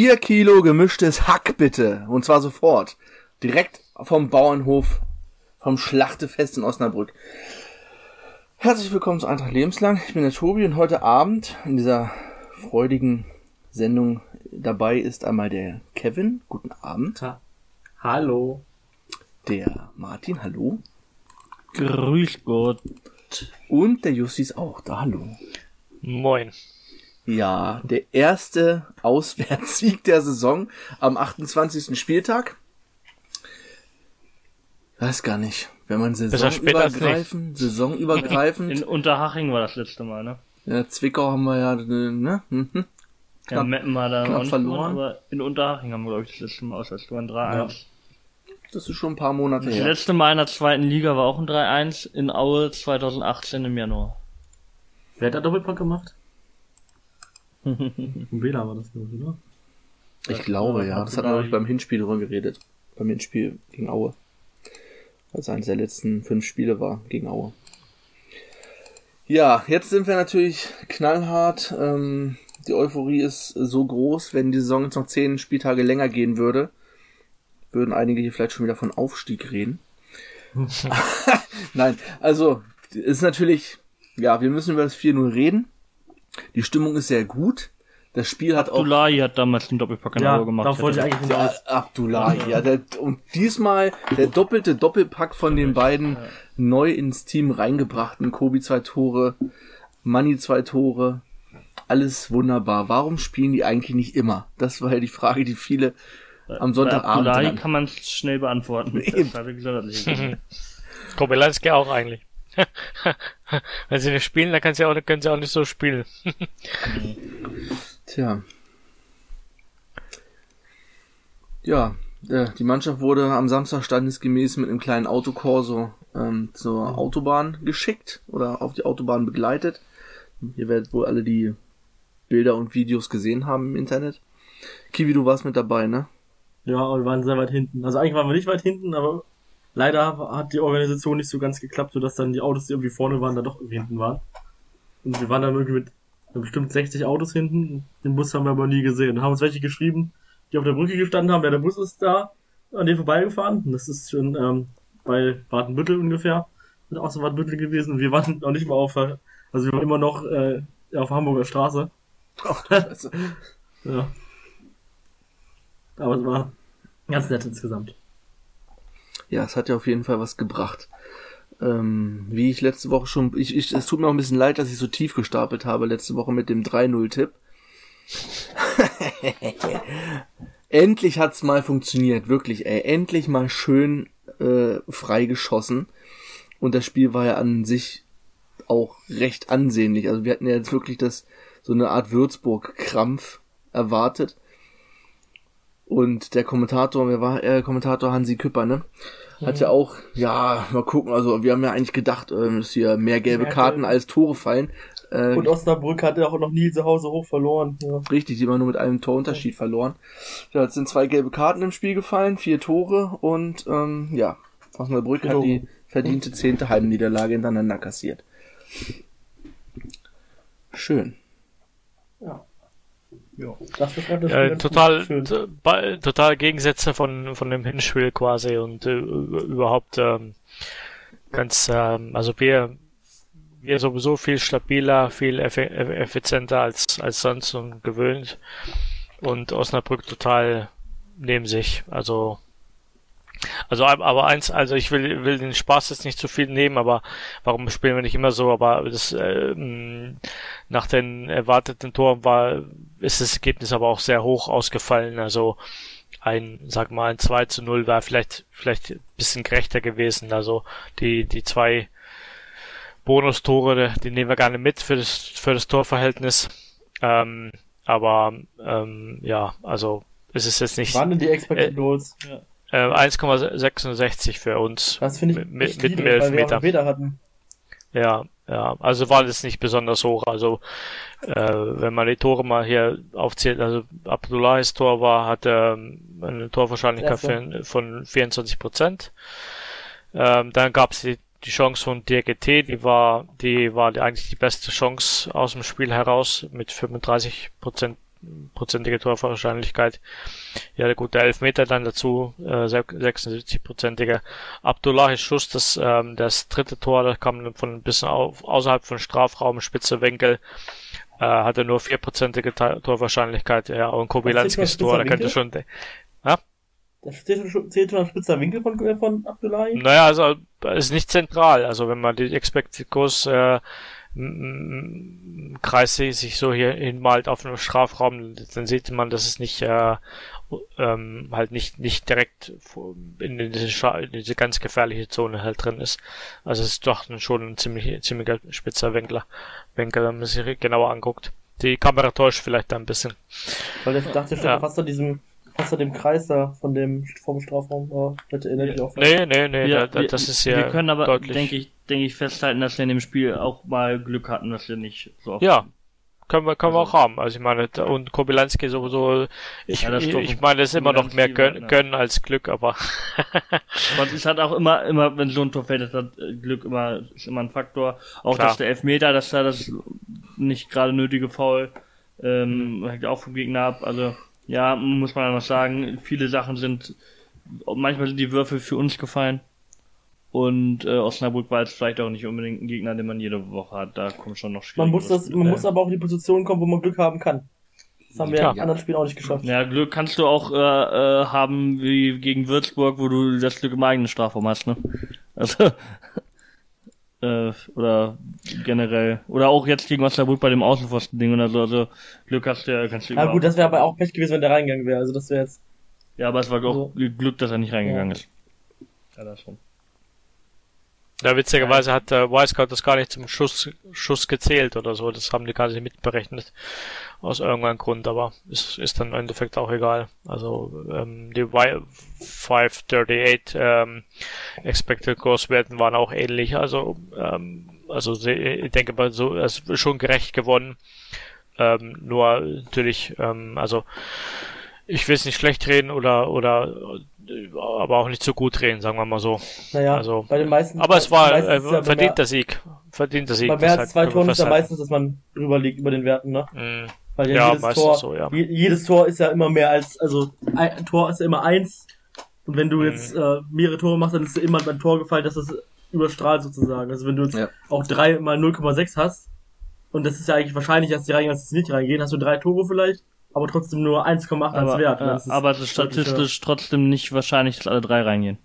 Vier Kilo gemischtes Hack bitte. Und zwar sofort. Direkt vom Bauernhof, vom Schlachtefest in Osnabrück. Herzlich willkommen zu Eintracht Lebenslang. Ich bin der Tobi und heute Abend in dieser freudigen Sendung dabei ist einmal der Kevin. Guten Abend. Ha hallo. Der Martin. Hallo. Grüß Gott. Und der Jussi ist auch da. Hallo. Moin. Ja, der erste Auswärtssieg der Saison am 28. Spieltag. Weiß gar nicht. Wenn man saisonübergreifend, saisonübergreifend. In Unterhaching war das letzte Mal, ne? Ja, Zwickau haben wir ja, ne? Mhm. Ja, Knapp- Meppen war da knapp verloren. aber in Unterhaching haben wir, glaube ich, das letzte Mal auswärts gewonnen. 3-1. Das ist schon ein paar Monate Das her. letzte Mal in der zweiten Liga war auch ein 3-1 in Aue 2018 im Januar. Wer hat da Doppelpack gemacht? Ein Wähler war das, glaube ich, oder? Ich glaube, ja. Das hat man, glaube ich, beim Hinspiel drüber geredet. Beim Hinspiel gegen Aue. Weil es eines der letzten fünf Spiele war gegen Aue. Ja, jetzt sind wir natürlich knallhart. Ähm, die Euphorie ist so groß, wenn die Saison jetzt noch zehn Spieltage länger gehen würde, würden einige hier vielleicht schon wieder von Aufstieg reden. Nein, also ist natürlich, ja, wir müssen über das 4-0 reden. Die Stimmung ist sehr gut. Das Spiel hat auch Abdullahi hat damals den Doppelpack in Ja, Aue gemacht. darauf wollte ich eigentlich Ja. Abdullahi, ja, der, und diesmal der doppelte Doppelpack von den beiden neu ins Team reingebrachten. Kobi zwei Tore, Manni zwei Tore, alles wunderbar. Warum spielen die eigentlich nicht immer? Das war ja die Frage, die viele am Sonntagabend Abdullahi kann man es schnell beantworten. Eben. Das habe ich gesagt, Kobelanski auch eigentlich. Wenn sie nicht spielen, dann können sie auch, können sie auch nicht so spielen. Tja. Ja, äh, die Mannschaft wurde am Samstag standesgemäß mit einem kleinen Autokorso ähm, zur Autobahn geschickt oder auf die Autobahn begleitet. Ihr werdet wohl alle die Bilder und Videos gesehen haben im Internet. Kiwi, du warst mit dabei, ne? Ja, aber wir waren sehr weit hinten. Also eigentlich waren wir nicht weit hinten, aber leider hat die Organisation nicht so ganz geklappt, sodass dann die Autos, die irgendwie vorne waren, da doch irgendwie hinten waren. Und wir waren dann irgendwie mit bestimmt 60 Autos hinten. Den Bus haben wir aber nie gesehen. Da haben uns welche geschrieben, die auf der Brücke gestanden haben, ja, der Bus ist da, an dem vorbeigefahren. Und das ist schon ähm, bei Baden-Büttel ungefähr. Und auch so Baden-Büttel gewesen. Und wir waren noch nicht mal auf, also wir waren immer noch äh, auf Hamburger Straße. Ach, Scheiße. Ja. Aber es war ganz nett insgesamt. Ja, es hat ja auf jeden Fall was gebracht. Ähm, wie ich letzte Woche schon, ich, ich, es tut mir auch ein bisschen leid, dass ich so tief gestapelt habe letzte Woche mit dem 3-0-Tipp. Endlich hat's mal funktioniert, wirklich, ey. Endlich mal schön äh, freigeschossen. Und das Spiel war ja an sich auch recht ansehnlich. Also wir hatten ja jetzt wirklich das so eine Art Würzburg-Krampf erwartet. Und der Kommentator, wer war äh, Kommentator Hansi Küpper, ne? Hat ja auch, ja, mal gucken, also wir haben ja eigentlich gedacht, ähm, dass hier mehr gelbe Karten als Tore fallen. Äh, Und Osnabrück hatte auch noch nie zu Hause hoch verloren. Ja. Richtig, die haben nur mit einem Torunterschied verloren. Ja, jetzt sind zwei gelbe Karten im Spiel gefallen, vier Tore und ähm, ja, Osnabrück hat Genau. die verdiente zehnte Heimniederlage hintereinander kassiert. Schön. Ja. Das wird das Ja, total, total Gegensätze von, von dem Hinspiel quasi und äh, überhaupt ähm, ganz, ähm, also wir, wir sowieso viel stabiler, viel effi eff- effizienter als, als sonst und gewöhnt und Osnabrück total neben sich, also also ab- aber eins, also ich will will den Spaß jetzt nicht zu viel nehmen, aber warum spielen wir nicht immer so? Aber das ähm, nach den erwarteten Toren war ist das Ergebnis aber auch sehr hoch ausgefallen. Also ein, sag mal, ein 2 zu 0 war vielleicht vielleicht ein bisschen gerechter gewesen. Also die die zwei Bonustore, die nehmen wir gerne mit für das für das Torverhältnis. Ähm, aber ähm, ja, also es ist jetzt nicht Waren denn die Expected Äh, Goals? Ja. Äh, 1,66 für uns. Das finde ich mit- mit- mit weil wir auch Meter hatten. Ja, ja, also war das nicht besonders hoch. Also äh, wenn man die Tore mal hier aufzählt, also Abdullahis Tor war, hatte ähm, eine Torwahrscheinlichkeit von, von 24 Prozent. Ähm, dann gab es die, die Chance von DGT, die war, die war eigentlich die beste Chance aus dem Spiel heraus mit 35 Prozent prozentige Torwahrscheinlichkeit. Ja, der gute Elfmeter dann dazu, äh, 76-prozentige. Abdullahis Schuss, das, ähm, das dritte Tor, das kam von ein bisschen auf, außerhalb von Strafraum, spitze Winkel, äh, hatte nur vierprozentige Torwahrscheinlichkeit, ja, und Kobylanskis Tor, da könnte schon, ja? Das zählt schon, zählt schon ein spitzer Winkel von, äh, von Abdullahi? Naja, also, ist nicht zentral, also wenn man die Expected Goals, äh, Kreis sich so hier hinmalt auf einem Strafraum, dann sieht man, dass es nicht äh, ähm, halt nicht nicht direkt in diese, in diese ganz gefährliche Zone halt drin ist. Also es ist doch schon ein ziemlich ziemlicher spitzer Winkler, Winkel, wenn man sich genauer anguckt. Die Kamera täuscht vielleicht da ein bisschen. Weil ich dachte, steht ja. fast an diesem fast an dem Kreis da von dem vom Strafraum. Oh, das erinnert mich auch. Nee, nee, nee, wir, da, das ist ja. Wir können aber, deutlich. denke ich, denke ich, festhalten, dass wir in dem Spiel auch mal Glück hatten, dass wir nicht so oft. Ja. Können wir, können also, wir auch haben. Also ich meine, und Kobylanski sowieso, ich, ja, ich, ich meine, es ist immer noch mehr Gön, Gönnen als Glück, aber. Und es hat auch immer, immer, wenn so ein Tor fällt, ist das Glück immer, ist immer ein Faktor. Auch Klar. dass der Elfmeter, dass da das nicht gerade nötige Foul, ähm, hängt auch vom Gegner ab. Also, ja, muss man einfach sagen, viele Sachen sind, manchmal sind die Würfel für uns gefallen. Und äh, Osnabrück war jetzt vielleicht auch nicht unbedingt ein Gegner, den man jede Woche hat. Da kommt schon noch Man muss das, man äh, muss aber auch in die Position kommen, wo man Glück haben kann. Das haben wir ja. in anderen Spielen auch nicht geschafft. Ja, Glück kannst du auch äh, äh, haben wie gegen Würzburg, wo du das Glück im eigenen Strafraum hast, ne? Also äh, oder generell oder auch jetzt gegen Osnabrück bei dem Außenpfosten-Ding oder so. Also Glück hast du ja, kannst du Ja gut, das wäre aber auch Pech gewesen, wenn der reingegangen wäre. Also das wäre jetzt. Ja, aber es war auch also, Glück, dass er nicht reingegangen ja. ist. Ja, das schon. Ja, witzigerweise hat der Wisecout das gar nicht zum Schuss, Schuss gezählt oder so. Das haben die gar nicht mitberechnet. Aus irgendeinem Grund, aber ist, ist dann im Endeffekt auch egal. Also, ähm, die 538, ähm, Expected Goals Werten waren auch ähnlich. Also, ähm, also, ich denke mal, so, es ist schon gerecht gewonnen. Ähm, nur natürlich, ähm, also, ich will es nicht schlecht reden oder, oder aber auch nicht so gut drehen, sagen wir mal so. Naja, also, bei den meisten. Aber es war äh, ja verdienter Sieg. Verdienter Sieg. Bei mehr als zwei Toren ist ja meistens, dass man drüber liegt über den Werten, ne? Mm. Weil ja, ja jedes Tor, so, ja. jedes Tor ist ja immer mehr als, also ein Tor ist ja immer eins. Und wenn du mm. jetzt äh, mehrere Tore machst, dann ist dir immer beim Tor gefallen, dass das überstrahlt sozusagen. Also wenn du jetzt ja. auch drei mal 0,6 hast, und das ist ja eigentlich wahrscheinlich, dass die reingehen, als die nicht reingehen, hast du drei Tore vielleicht aber trotzdem nur 1,8 als Wert. Ja, aber es ist statistisch trotzdem nicht wahrscheinlich, dass alle drei reingehen.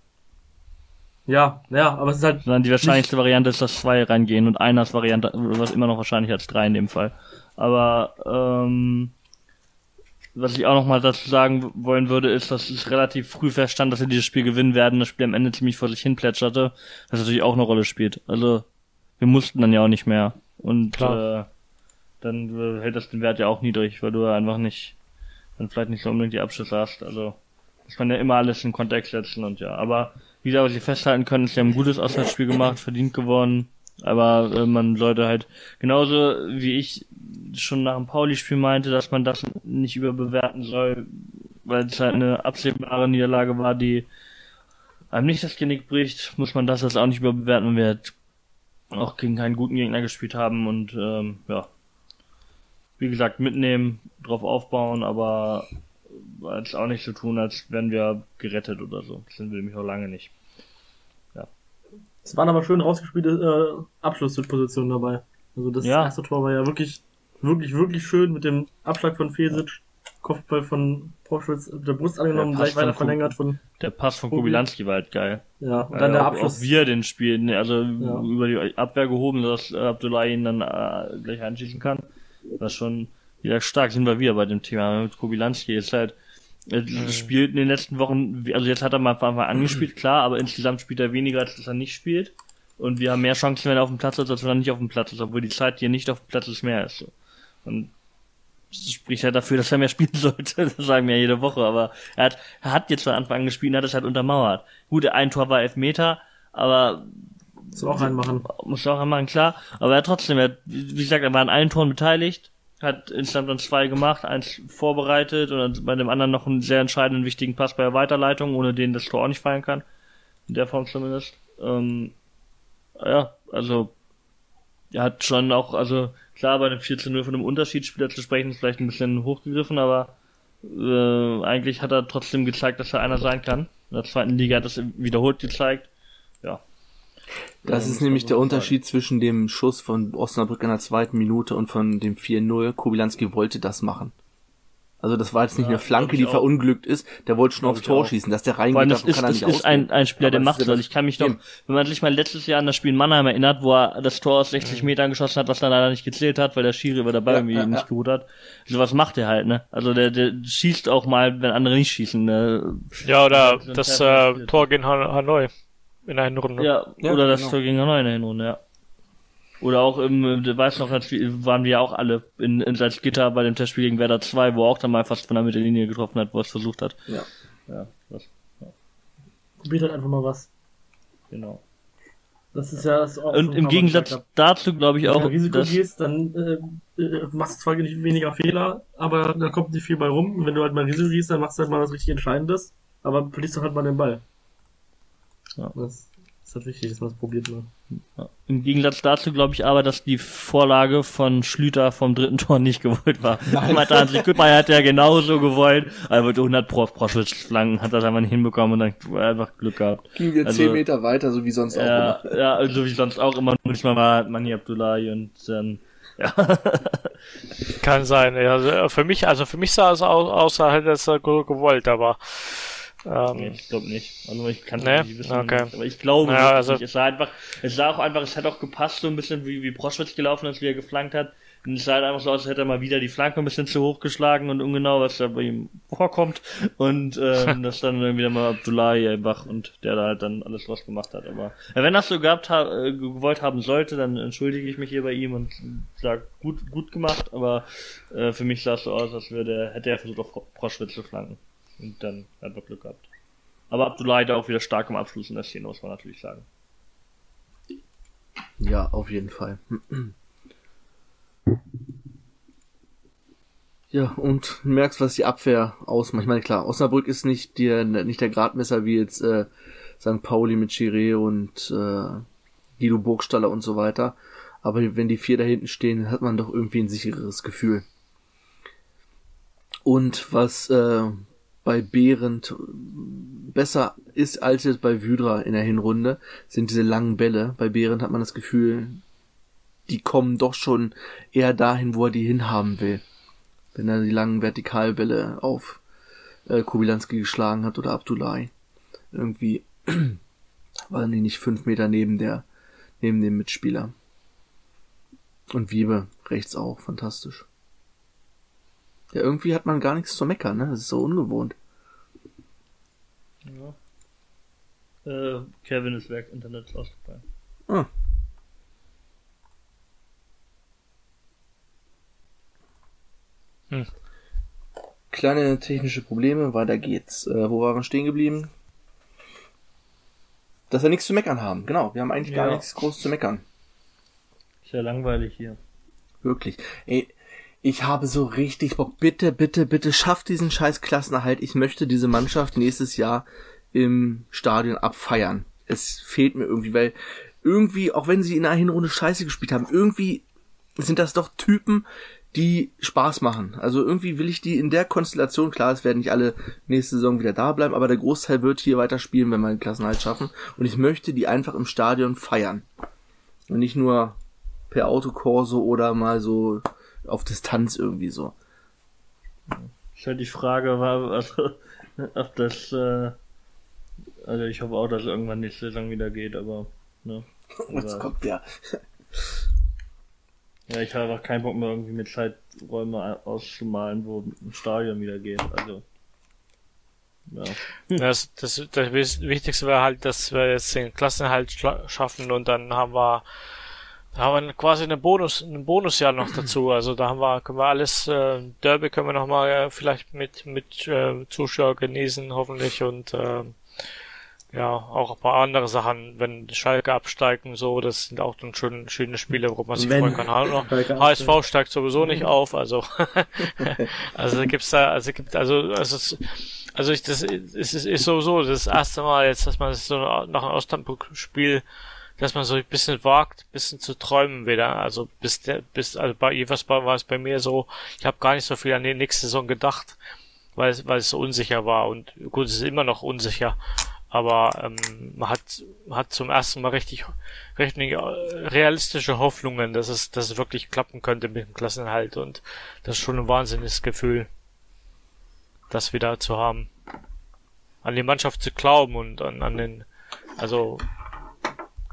Ja, ja, aber es ist halt. Sondern die wahrscheinlichste Variante ist, dass zwei reingehen und einer ist Variante, was immer noch wahrscheinlich als drei in dem Fall. Aber ähm, was ich auch noch mal dazu sagen wollen würde, ist, dass es relativ früh feststand, dass wir dieses Spiel gewinnen werden, das Spiel am Ende ziemlich vor sich hin plätscherte, was natürlich auch eine Rolle spielt. Also wir mussten dann ja auch nicht mehr. Und Klar. äh, dann hält das den Wert ja auch niedrig, weil du einfach nicht, dann vielleicht nicht so unbedingt die Abschlüsse hast. Also, das kann ja immer alles in Kontext setzen und ja. Aber wie gesagt, was sie festhalten können, ist, sie haben ein gutes Auswärtsspiel gemacht, verdient gewonnen. Aber äh, man sollte halt, genauso wie ich schon nach dem Pauli-Spiel meinte, dass man das nicht überbewerten soll, weil es halt eine absehbare Niederlage war, die einem nicht das Genick bricht, muss man das jetzt auch nicht überbewerten, wenn wir halt auch gegen keinen guten Gegner gespielt haben und ähm, ja, wie gesagt, mitnehmen, drauf aufbauen, aber als auch nicht so tun, als wären wir gerettet oder so. Das sind wir nämlich auch lange nicht. Ja. Es waren aber schön rausgespielte äh, Abschlusspositionen dabei. Also das ja. erste Tor war ja wirklich, wirklich, wirklich schön mit dem Abschlag von Fesic, Kopfball von Porschwitz, der Brust angenommen, gleich weiter verlängert von. Der Pass von Kubilanski war halt geil. Ja, und dann äh, der Abschluss. Auch wir den Spiel, also ja. über die Abwehr gehoben, dass Abdullah ihn dann äh, gleich einschießen kann. Das schon wieder stark sind wir wieder bei dem Thema. Mit Kobilanski ist halt, er mhm. spielt in den letzten Wochen, also jetzt hat er mal von Anfang an gespielt, klar, aber insgesamt spielt er weniger, als dass er nicht spielt. Und wir haben mehr Chancen, wenn er auf dem Platz ist, als wenn er nicht auf dem Platz ist, obwohl die Zeit, die er nicht auf dem Platz ist, mehr ist. Und das spricht halt dafür, dass er mehr spielen sollte. Das sagen wir ja jede Woche, aber er hat, er hat jetzt von Anfang an gespielt und hat es halt untermauert. Gut, ein Tor war elf Meter, aber muss auch reinmachen. Muss auch reinmachen, klar. Aber er trotzdem, er, wie gesagt, er war an allen Toren beteiligt, hat insgesamt dann zwei gemacht, eins vorbereitet und bei dem anderen noch einen sehr entscheidenden, wichtigen Pass bei der Weiterleitung, ohne den das Tor auch nicht fallen kann. In der Form zumindest. Ähm, ja, also er hat schon auch, also klar, bei einem 4 zu 0 von einem Unterschiedsspieler zu sprechen, ist vielleicht ein bisschen hochgegriffen, aber äh, eigentlich hat er trotzdem gezeigt, dass er einer sein kann. In der zweiten Liga hat es wiederholt gezeigt. Das Ja, ist nämlich der so Unterschied zwischen dem Schuss von Osnabrück in der zweiten Minute und von dem 4-0. Kobilanski wollte das machen. Also das war jetzt nicht Ja, eine Flanke, die auch. verunglückt ist. Der wollte schon aufs Tor auch. schießen. Dass der reingeht, das ist, kann er das nicht ist ein, ein Spieler, der macht das. ist Ich kann mich noch, eben. wenn man sich mal letztes Jahr an das Spiel in Mannheim erinnert, wo er das Tor aus 60 Metern geschossen hat, was dann leider nicht gezählt hat, weil der Schiri über dabei Ja, irgendwie ja, nicht ja. geruht hat. Sowas macht er halt, ne? Also der, der schießt auch mal, wenn andere nicht schießen. Ne? Ja, oder So das Treffer äh. Tor gegen Han Hanoi in der Hinrunde. Ja, Ja, oder das genau. Tor gegen Hanoi in der Hinrunde, ja. Oder auch im, du weißt noch, waren wir ja auch alle in, in Salzgitter bei dem Testspiel gegen Werder 2, wo er auch dann mal fast von der Mittellinie getroffen hat, wo er es versucht hat. Ja. Ja, das, Probiert halt einfach mal was. genau. Das ist ja das auch Und im Gegensatz dazu glaube ich hab. Wenn auch, du Risiko dass, gehst, dann äh, äh, machst du zwar nicht weniger Fehler, aber da kommt nicht viel bei rum. Und wenn du halt mal Risiko gehst, dann machst du halt mal was richtig Entscheidendes, aber verlierst doch halt mal den Ball. Ja. Das ist halt wichtig, dass man das probiert. Ne? Ja. Im Gegensatz dazu glaube ich aber, dass die Vorlage von Schlüter vom dritten Tor nicht gewollt war. Meinte Hansi Küttmeier hat ja genauso gewollt, aber wollte 100 Pro auf Proschwitz flanken, hat das einfach nicht hinbekommen und dann einfach Glück gehabt. Ging wir Also- zehn Meter weiter, so wie sonst auch Ja, immer. ja, also wie sonst auch immer, nur diesmal war Mani Abdullahi und dann, ja. Kann sein. Ja, also für mich, also für mich sah es aus, als hätte es äh, ge- gewollt, aber Nee, ähm, ich glaube nicht. Also ich kann es Nee? nicht wissen. Okay. Aber ich glaube Ja, wirklich also- nicht. Es sah einfach, es sah auch einfach, es hat auch gepasst so ein bisschen wie, wie Proschwitz gelaufen ist, wie er geflankt hat. Und es sah halt einfach so aus, als hätte er mal wieder die Flanke ein bisschen zu hoch geschlagen und ungenau, was da bei ihm vorkommt. Und ähm, das dann irgendwie dann mal Abdullahi Elbach und der da halt dann alles was gemacht hat. Aber ja, wenn das so gehabt ha äh, gewollt haben sollte, dann entschuldige ich mich hier bei ihm und sag gut gut gemacht, aber äh, für mich sah es so aus, als würde hätte er versucht auf Pro- Proschwitz zu flanken. Und dann hat er Glück gehabt. Aber Abdullahi da auch wieder stark im Abschluss in der Szene, muss man natürlich sagen. Ja, auf jeden Fall. Ja, und du merkst, was die Abwehr ausmacht. Ich meine, klar, Osnabrück ist nicht der, nicht der Gradmesser wie jetzt äh, St. Pauli mit Chiré und äh, Guido Burgstaller und so weiter. Aber wenn die vier da hinten stehen, hat man doch irgendwie ein sichereres Gefühl. Und was äh, bei Behrendt besser ist als jetzt bei Wydra in der Hinrunde, sind diese langen Bälle. Bei Behrendt hat man das Gefühl, die kommen doch schon eher dahin, wo er die hinhaben will. Wenn er die langen Vertikalbälle auf äh, Kubilanski geschlagen hat oder Abdullahi. Irgendwie waren die nicht fünf Meter neben der, neben dem Mitspieler. Und Wiebe rechts auch, fantastisch. Ja, irgendwie hat man gar nichts zu meckern, ne? Das ist so ungewohnt. Äh, Kevin ist weg, Internet ist ausgefallen. Ah. Hm. Kleine technische Probleme, weiter geht's. Äh, wo waren wir stehen geblieben? Dass wir nichts zu meckern haben. Genau, wir haben eigentlich gar Ja. nichts groß zu meckern. Ist ja langweilig hier. Wirklich. Ey, ich habe so richtig Bock. Bitte, bitte, bitte schafft diesen scheiß Klassenerhalt. Ich möchte diese Mannschaft nächstes Jahr im Stadion abfeiern. Es fehlt mir irgendwie, weil irgendwie, auch wenn sie in einer Hinrunde scheiße gespielt haben, irgendwie sind das doch Typen, die Spaß machen. Also irgendwie will ich die in der Konstellation, klar, es werden nicht alle nächste Saison wieder da bleiben, aber der Großteil wird hier weiter spielen, wenn wir den Klassenhalt schaffen. Und ich möchte die einfach im Stadion feiern. Und nicht nur per Autokorso oder mal so auf Distanz irgendwie so. Ist halt die Frage, war, also, ob das, äh, also ich hoffe auch, dass es irgendwann nächste Saison wieder geht, aber, ne. Jetzt Aber- kommt der. Ja, ich habe einfach keinen Bock mehr irgendwie mit Zeiträume auszumalen, wo ein Stadion wieder geht, also. Ja. das, das, das Wichtigste wäre halt, dass wir jetzt den Klassenhalt schla- schaffen und dann haben wir haben wir quasi eine Bonus, ein Bonusjahr noch dazu. Also da haben wir, können wir alles, äh, Derby können wir noch mal äh, vielleicht mit mit äh, Zuschauer genießen, hoffentlich und äh, ja auch ein paar andere Sachen, wenn Schalke absteigen, so, das sind auch dann schöne, schöne Spiele, worauf man sich Wenn freuen kann. Schalke HSV steigt sowieso nicht auf, also also gibt's da, also gibt also also es, also ich, das ist, ist, ist sowieso das erste Mal jetzt, dass man so nach einem Auslandspiel dass man so ein bisschen wagt, ein bisschen zu träumen wieder. Also bis der, bis, also bei jeweils war es bei mir so, ich habe gar nicht so viel an die nächste Saison gedacht, weil es, weil es so unsicher war. Und gut, es ist immer noch unsicher. Aber ähm, man hat, hat zum ersten Mal richtig, richtig realistische Hoffnungen, dass es, dass es wirklich klappen könnte mit dem Klassenhalt. Und das ist schon ein wahnsinniges Gefühl, das wieder zu haben. An die Mannschaft zu glauben und an, an den, also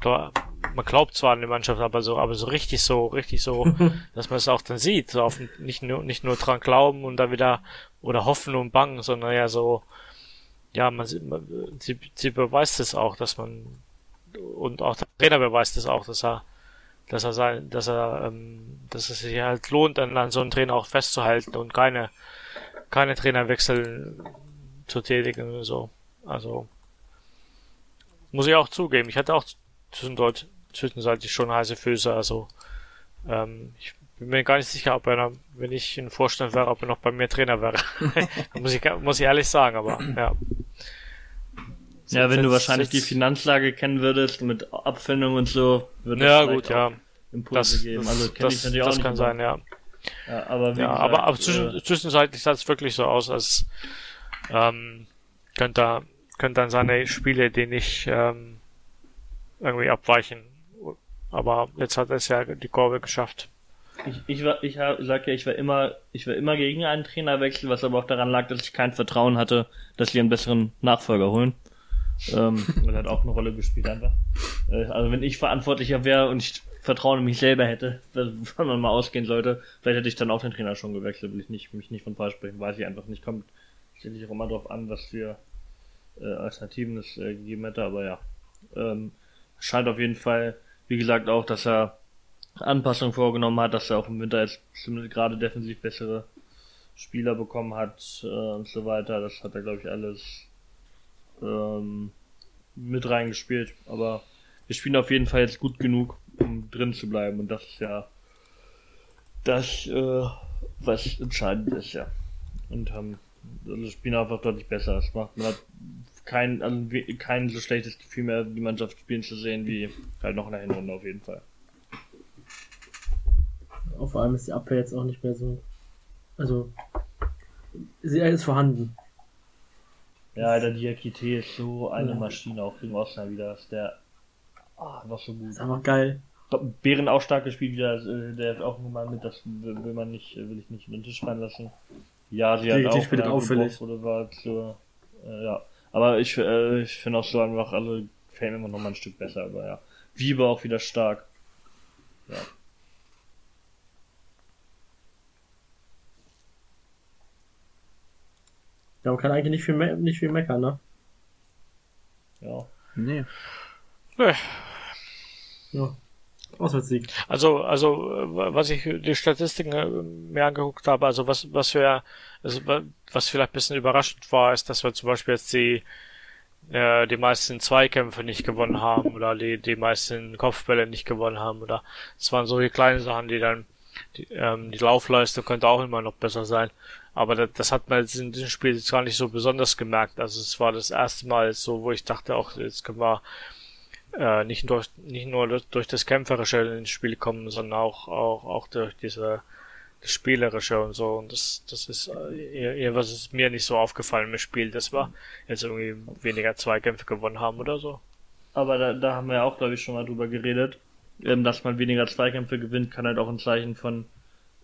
man glaubt zwar an die Mannschaft, aber so, aber so richtig so, richtig so, dass man es auch dann sieht, so auf, nicht nur, nicht nur dran glauben und dann wieder, oder hoffen und bangen, sondern ja so, ja, man, man sie, sie beweist es auch, dass man, und auch der Trainer beweist es auch, dass er, dass er sein, dass er, ähm, dass es sich halt lohnt, an, an so einen Trainer auch festzuhalten und keine, keine Trainerwechsel zu tätigen und so. Also, muss ich auch zugeben. Ich hatte auch zwischendurch, zwischenzeitlich schon heiße Füße. Also ähm, ich bin mir gar nicht sicher, ob er, wenn ich ein Vorstand wäre, ob er noch bei mir Trainer wäre. muss, ich, muss ich ehrlich sagen, aber ja. Ja, wenn du wahrscheinlich die Finanzlage kennen würdest mit Abfindung und so, würde ja, gut, ja. Impulse das, geben. Also kenne ich natürlich auch Das kann sein, ja. Ja, aber, wie ja, gesagt, aber, aber zwischen, äh, zwischenzeitlich sah es wirklich so aus, als ähm, könnte könnte dann seine Spiele, die nicht ähm, irgendwie abweichen. Aber jetzt hat es ja die Kurve geschafft. Ich, ich war, ich hab, sag ja, ich war immer, ich war immer gegen einen Trainerwechsel, was aber auch daran lag, dass ich kein Vertrauen hatte, dass sie einen besseren Nachfolger holen. Ähm, das hat auch eine Rolle gespielt einfach. Äh, also wenn ich verantwortlicher wäre und ich Vertrauen in mich selber hätte, wovon man mal ausgehen sollte, vielleicht hätte ich dann auch den Trainer schon gewechselt, will ich nicht, mich nicht von falsch sprechen, weiß ich einfach nicht, kommt sicherlich auch immer darauf an, was für äh, Alternativen es äh, gegeben hätte, aber ja. Ähm, scheint auf jeden Fall, wie gesagt, auch, dass er Anpassungen vorgenommen hat, dass er auch im Winter jetzt gerade defensiv bessere Spieler bekommen hat äh, und so weiter. Das hat er, glaube ich, alles ähm, mit reingespielt. Aber wir spielen auf jeden Fall jetzt gut genug, um drin zu bleiben. Und das ist ja das, äh, was entscheidend ist, ja. Und haben also spielen einfach deutlich besser. Es macht, man hat kein, also kein so schlechtes Gefühl mehr, die Mannschaft spielen zu sehen, wie halt noch in der Hinrunde auf jeden Fall. Vor allem ist die Abwehr jetzt auch nicht mehr so. Also, sie ist vorhanden. Ja, Alter, die Akite ist so eine ja. Maschine, auch gegen Osnabrück wieder. Ist der ah, war so gut. Ist einfach geil. Bären auch stark gespielt wieder, äh, der ist auch nochmal mit, das will man nicht, will ich nicht in den Tisch fallen lassen. Ja, sie hat die, auch, die spielt auffällig. Oder war so, äh, ja. Aber ich, äh, ich finde auch so einfach alle Fame immer noch mal ein Stück besser, aber ja. Wiebe auch wieder stark. Ja. Ja, man kann eigentlich nicht viel, me nicht viel meckern, ne? Ja. Nee. Nee. Ja. Auswärtssieg. Also, also, was ich die Statistiken äh, mir angeguckt habe, also was, was wir, also was vielleicht ein bisschen überraschend war, ist, dass wir zum Beispiel jetzt die, äh, die meisten Zweikämpfe nicht gewonnen haben oder die, die meisten Kopfbälle nicht gewonnen haben oder es waren solche kleine Sachen, die dann, die, ähm, die Laufleistung könnte auch immer noch besser sein. Aber das, das hat man jetzt in diesem Spiel jetzt gar nicht so besonders gemerkt. Also es war das erste Mal so, wo ich dachte auch, jetzt können wir äh, nicht, durch, nicht nur durch das Kämpferische ins Spiel kommen, sondern auch, auch, auch durch diese das Spielerische und so. Und das, das ist äh, eher, was ist mir nicht so aufgefallen im Spiel, dass wir jetzt irgendwie weniger Zweikämpfe gewonnen haben oder so. Aber da, da haben wir ja auch, glaube ich, schon mal drüber geredet. Ähm, dass man weniger Zweikämpfe gewinnt, kann halt auch ein Zeichen von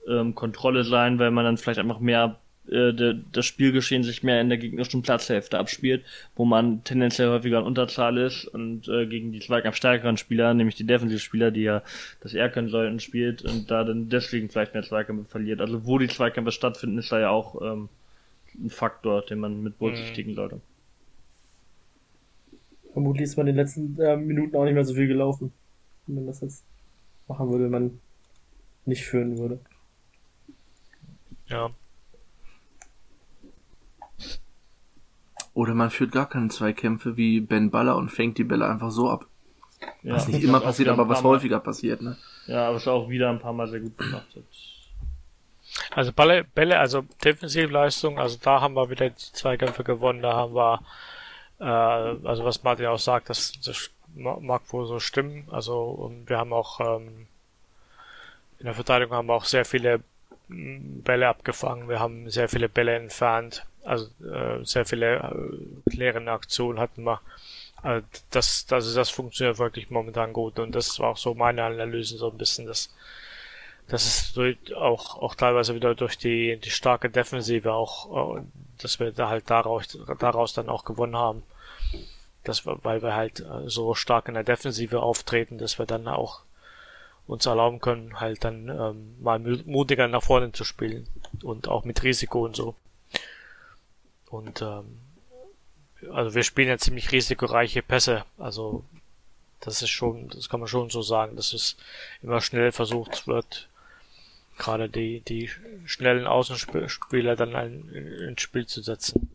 ähm, Kontrolle sein, weil man dann vielleicht einfach mehr äh, de, das Spielgeschehen sich mehr in der gegnerischen Platzhälfte abspielt, wo man tendenziell häufiger in Unterzahl ist und äh, gegen die zweikampfstärkeren Spieler, nämlich die Defensivspieler, die ja das eher können sollten, spielt und da dann deswegen vielleicht mehr Zweikämpfe verliert. Also wo die Zweikämpfe stattfinden, ist da ja auch ähm, ein Faktor, den man mit berücksichtigen mhm. sollte. Vermutlich ist man in den letzten äh, Minuten auch nicht mehr so viel gelaufen, wenn man das jetzt machen würde, wenn man nicht führen würde. Ja, Oder man führt gar keine Zweikämpfe wie Ben Baller und fängt die Bälle einfach so ab. Ja, was nicht immer passiert, aber was häufiger Mal, passiert, ne? Ja, aber es auch wieder ein paar Mal sehr gut gemacht hat. Also Bälle, Bälle, also Defensivleistung, also da haben wir wieder die Zweikämpfe gewonnen, da haben wir, äh, also was Martin auch sagt, das, das mag wohl so stimmen. Also und wir haben auch ähm, in der Verteidigung haben wir auch sehr viele Bälle abgefangen. Wir haben sehr viele Bälle entfernt. Also äh, sehr viele äh, klärende Aktionen hatten wir. Also das, das, das funktioniert wirklich momentan gut und das war auch so meine Analyse so ein bisschen, dass das ist durch, auch auch teilweise wieder durch die die starke Defensive auch, äh, dass wir da halt daraus daraus dann auch gewonnen haben, dass wir, weil wir halt äh, so stark in der Defensive auftreten, dass wir dann auch uns erlauben können, halt dann ähm, mal mutiger nach vorne zu spielen und auch mit Risiko und so. Und ähm, also wir spielen ja ziemlich risikoreiche Pässe. Also das ist schon, das kann man schon so sagen, dass es immer schnell versucht wird, gerade die, die schnellen Außenspieler dann ein, ins Spiel zu setzen.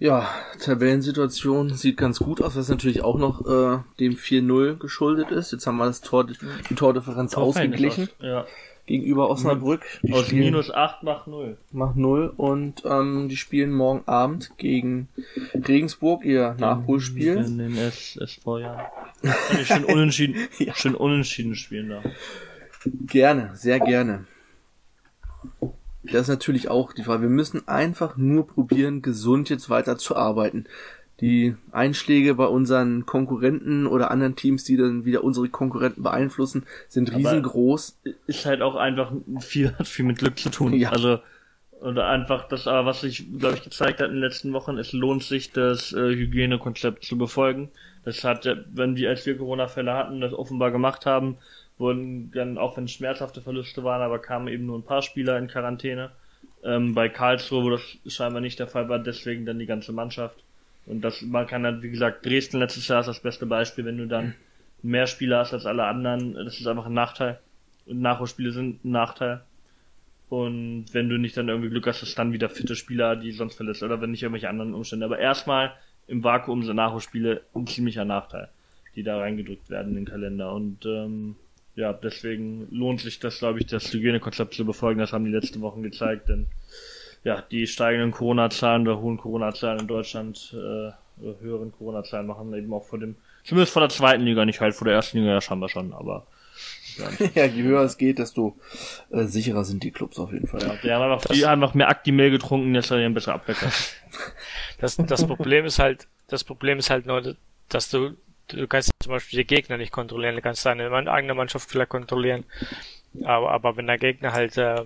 Ja, Tabellensituation sieht ganz gut aus, was natürlich auch noch äh, dem 4-0 geschuldet ist. Jetzt haben wir das Tor, die Tordifferenz ausgeglichen. Ja gegenüber Osnabrück. Die Aus minus 8 macht 0. Macht 0 und ähm, die spielen morgen Abend gegen Regensburg, ihr Nachholspiel. In den SV, ja. schön unentschieden, ja. schön unentschieden spielen da. Gerne, sehr gerne. Das ist natürlich auch die Frage. Wir müssen einfach nur probieren, gesund jetzt weiter zu arbeiten die Einschläge bei unseren Konkurrenten oder anderen Teams, die dann wieder unsere Konkurrenten beeinflussen, sind riesengroß. Aber ist halt auch einfach viel, hat viel mit Glück zu tun. Ja. Also, oder einfach das, aber was sich, glaube ich, gezeigt hat in den letzten Wochen, es lohnt sich, das äh, Hygienekonzept zu befolgen. Das hat, wenn wir, als wir Corona-Fälle hatten, das offenbar gemacht haben, wurden dann, auch wenn es schmerzhafte Verluste waren, aber kamen eben nur ein paar Spieler in Quarantäne. Ähm, bei Karlsruhe, wo das scheinbar nicht der Fall war, deswegen dann die ganze Mannschaft. Und das, man kann dann, wie gesagt, Dresden letztes Jahr ist das beste Beispiel, wenn du dann mehr Spieler hast als alle anderen, das ist einfach ein Nachteil. Und Nachholspiele sind ein Nachteil. Und wenn du nicht dann irgendwie Glück hast, dass dann wieder fitte Spieler, die sonst verlässt, oder wenn nicht irgendwelche anderen Umstände. Aber erstmal im Vakuum sind Nachholspiele ein ziemlicher Nachteil, die da reingedrückt werden in den Kalender. Und ähm, ja, deswegen lohnt sich das, glaube ich, das Hygienekonzept zu befolgen. Das haben die letzten Wochen gezeigt, denn ja, die steigenden Corona-Zahlen oder hohen Corona-Zahlen in Deutschland, äh, höheren Corona-Zahlen machen eben auch vor dem, zumindest vor der zweiten Liga, nicht halt vor der ersten Liga, ja scheinbar schon, aber. ja, je höher es geht, desto äh, sicherer sind die Clubs auf jeden Fall. Ja, die haben einfach, die haben einfach mehr Aktimel getrunken, jetzt haben die besser abweckern. das, das Problem ist halt, das Problem ist halt nur, dass du, du kannst zum Beispiel die Gegner nicht kontrollieren, du kannst deine eigene Mannschaft vielleicht kontrollieren, aber, aber wenn der Gegner halt äh,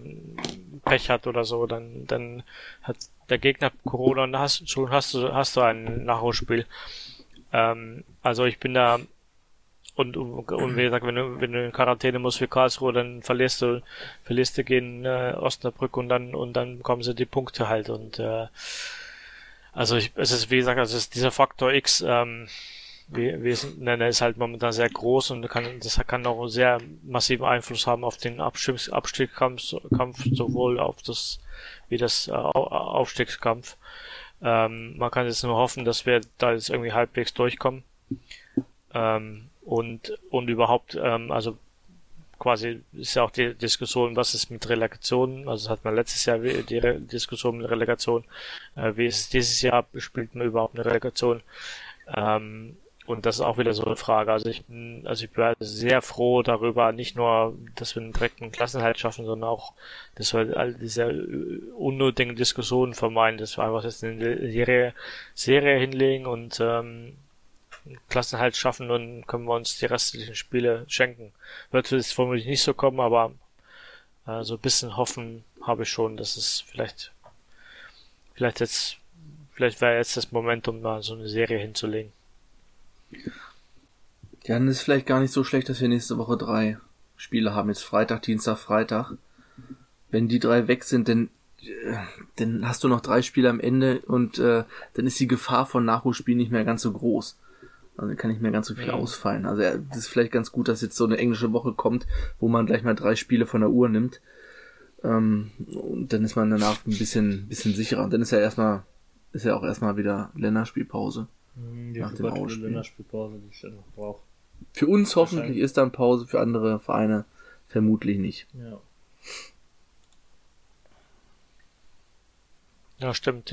Pech hat oder so, dann, dann hat der Gegner Corona und hast, schon hast du, hast du ein Nachholspiel. Ähm, also ich bin da und, und wie gesagt, wenn du, wenn du in Quarantäne musst für Karlsruhe, dann verlierst du, verlierst du gegen äh, Osnabrück und dann und dann bekommen sie die Punkte halt und äh, also ich, es ist wie gesagt, also es ist dieser Faktor X, ähm, es nenne, ist halt momentan sehr groß und kann, das kann auch sehr massiven Einfluss haben auf den Abstiegs, Abstiegskampf, Kampf, sowohl auf das, wie das äh, Aufstiegskampf. Ähm, man kann jetzt nur hoffen, dass wir da jetzt irgendwie halbwegs durchkommen. Ähm, und, und überhaupt, ähm, also quasi ist ja auch die Diskussion, was ist mit Relegation, also hat man letztes Jahr die Re Diskussion mit Relegation, äh, wie ist es dieses Jahr, spielt man überhaupt eine Relegation? Ähm, und das ist auch wieder so eine Frage. Also ich bin, also ich bin sehr froh darüber, nicht nur, dass wir einen direkten Klassenhalt schaffen, sondern auch, dass wir all diese unnötigen Diskussionen vermeiden, dass wir einfach jetzt eine Serie, Serie hinlegen und ähm, Klassenhalt schaffen und können wir uns die restlichen Spiele schenken. Wird es vermutlich nicht so kommen, aber äh, so ein bisschen hoffen habe ich schon, dass es vielleicht, vielleicht jetzt, vielleicht wäre jetzt das Moment, um mal so eine Serie hinzulegen. Ja, dann ist vielleicht gar nicht so schlecht, dass wir nächste Woche drei Spiele haben. Jetzt Freitag, Dienstag, Freitag. Wenn die drei weg sind, dann, äh, dann hast du noch drei Spiele am Ende und äh, dann ist die Gefahr von Nachholspielen nicht mehr ganz so groß. Also dann kann nicht mehr ganz so viel ausfallen. Also ja, das ist vielleicht ganz gut, dass jetzt so eine englische Woche kommt, wo man gleich mal drei Spiele von der Uhr nimmt. Ähm, und dann ist man danach ein bisschen, bisschen sicherer. Und dann ist ja erstmal, ist ja auch erstmal wieder Länderspielpause. Die nach dem Ausspiel. Länderspielpause, die ich noch brauche. Für uns hoffentlich ist dann Pause, für andere Vereine vermutlich nicht. Ja. Ja, stimmt.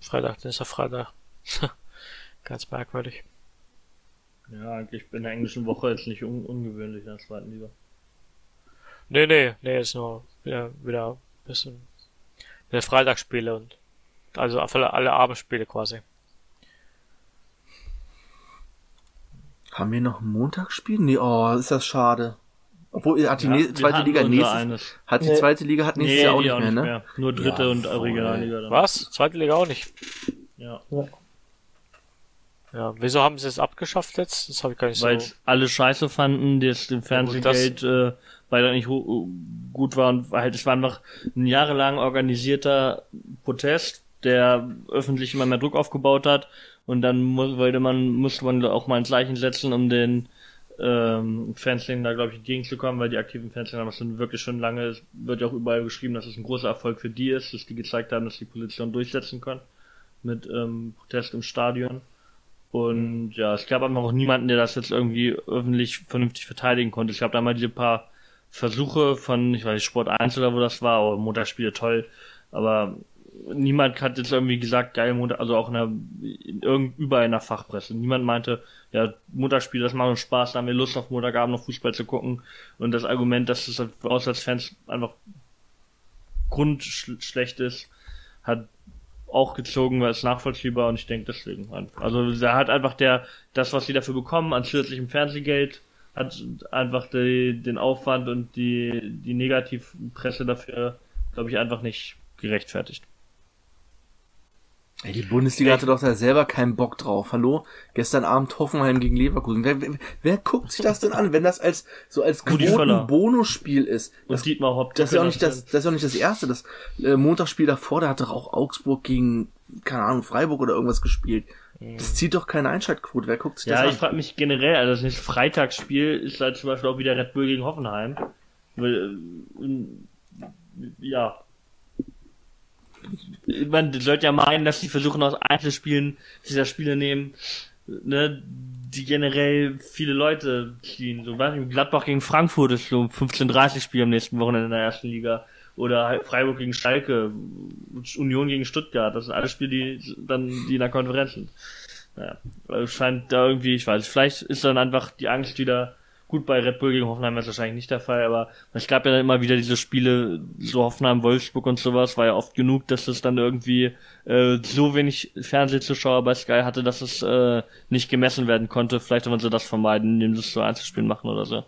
Freitag, nächster Freitag. Ganz merkwürdig. Ja, eigentlich in der englischen Woche jetzt nicht un ungewöhnlich in der zweiten Liga. Nee, nee, nee, ist nur wieder, wieder ein bisschen eine Freitagsspiele und also alle, alle Abendspiele quasi. Haben wir noch ein Montagsspiel? Nee, oh, ist das schade. Obwohl, hat die Ja, ne zweite Liga nächstes, eines. hat die Nee. zweite Liga hat nächstes Jahr auch die nicht mehr, ne? Nur dritte Ja, und. Regionalliga dann. Was? Zweite Liga auch nicht. Ja. Ja, wieso haben sie es abgeschafft jetzt? Das habe ich gar nicht Weil so. alle scheiße fanden, das dem Fernsehgeld, äh, weil er nicht gut war und halt, es war einfach ein jahrelang organisierter Protest, der öffentlich immer mehr Druck aufgebaut hat und dann mu wollte man, musste man auch mal ein Zeichen setzen, um den ähm, Fanszenen da glaube ich entgegenzukommen, weil die aktiven Fanszenen haben das schon wirklich schon lange, es wird ja auch überall geschrieben, dass es ein großer Erfolg für die ist, dass die gezeigt haben, dass die Position durchsetzen können mit ähm, Protest im Stadion. Und ja, es gab einfach auch niemanden, der das jetzt irgendwie öffentlich vernünftig verteidigen konnte. Ich habe da mal diese paar Versuche von, ich weiß nicht, Sport 1 oder wo das war, oder Montagsspiele toll, aber niemand hat jetzt irgendwie gesagt, geil, Montag, also auch in der, in irgend, überall in der Fachpresse. Niemand meinte, ja, Montagsspiele, das macht uns Spaß, da haben wir Lust auf Montagabend noch Fußball zu gucken. Und das Argument, dass es für Auswärtsfans einfach grundschlecht ist, hat auch gezogen, weil es nachvollziehbar und ich denke deswegen. Also da hat einfach der, das, was sie dafür bekommen an zusätzlichem Fernsehgeld, hat einfach die, den Aufwand und die, die Negativpresse dafür, glaube ich, einfach nicht gerechtfertigt. Ey, die Bundesliga hatte doch da selber keinen Bock drauf. Hallo? Gestern Abend Hoffenheim gegen Leverkusen. Wer, wer, wer guckt sich das denn an, wenn das als so als Rudi Völler. Bonusspiel ist? Und Das, Dietmar Hopp, das ist ja auch nicht das, das ist ja auch nicht das erste. Das äh, Montagsspiel davor, da hat doch auch Augsburg gegen, keine Ahnung, Freiburg oder irgendwas gespielt. Das zieht doch keine Einschaltquote. Wer guckt sich Ja, das ich an? frage mich generell, also das Freitagsspiel ist halt zum Beispiel auch wieder Red Bull gegen Hoffenheim. Äh, ja. Man sollte ja meinen, dass die versuchen aus Einzelspielen dieser Spiele nehmen, ne, die generell viele Leute ziehen. So, weiß nicht, Gladbach gegen Frankfurt ist so 15:30 Spiel am nächsten Wochenende in der ersten Liga. Oder halt Freiburg gegen Schalke, Union gegen Stuttgart. Das sind alles Spiele, die dann, die in der Konferenz sind. Naja, also scheint da irgendwie, ich weiß, vielleicht ist dann einfach die Angst wieder gut bei Red Bull gegen Hoffenheim ist wahrscheinlich nicht der Fall, aber es gab ja dann immer wieder diese Spiele, so Hoffenheim, Wolfsburg und sowas, war ja oft genug, dass es dann irgendwie äh, so wenig Fernsehzuschauer bei Sky hatte, dass es äh, nicht gemessen werden konnte. Vielleicht wollen sie das vermeiden, indem sie es so Einzelspielen machen oder so.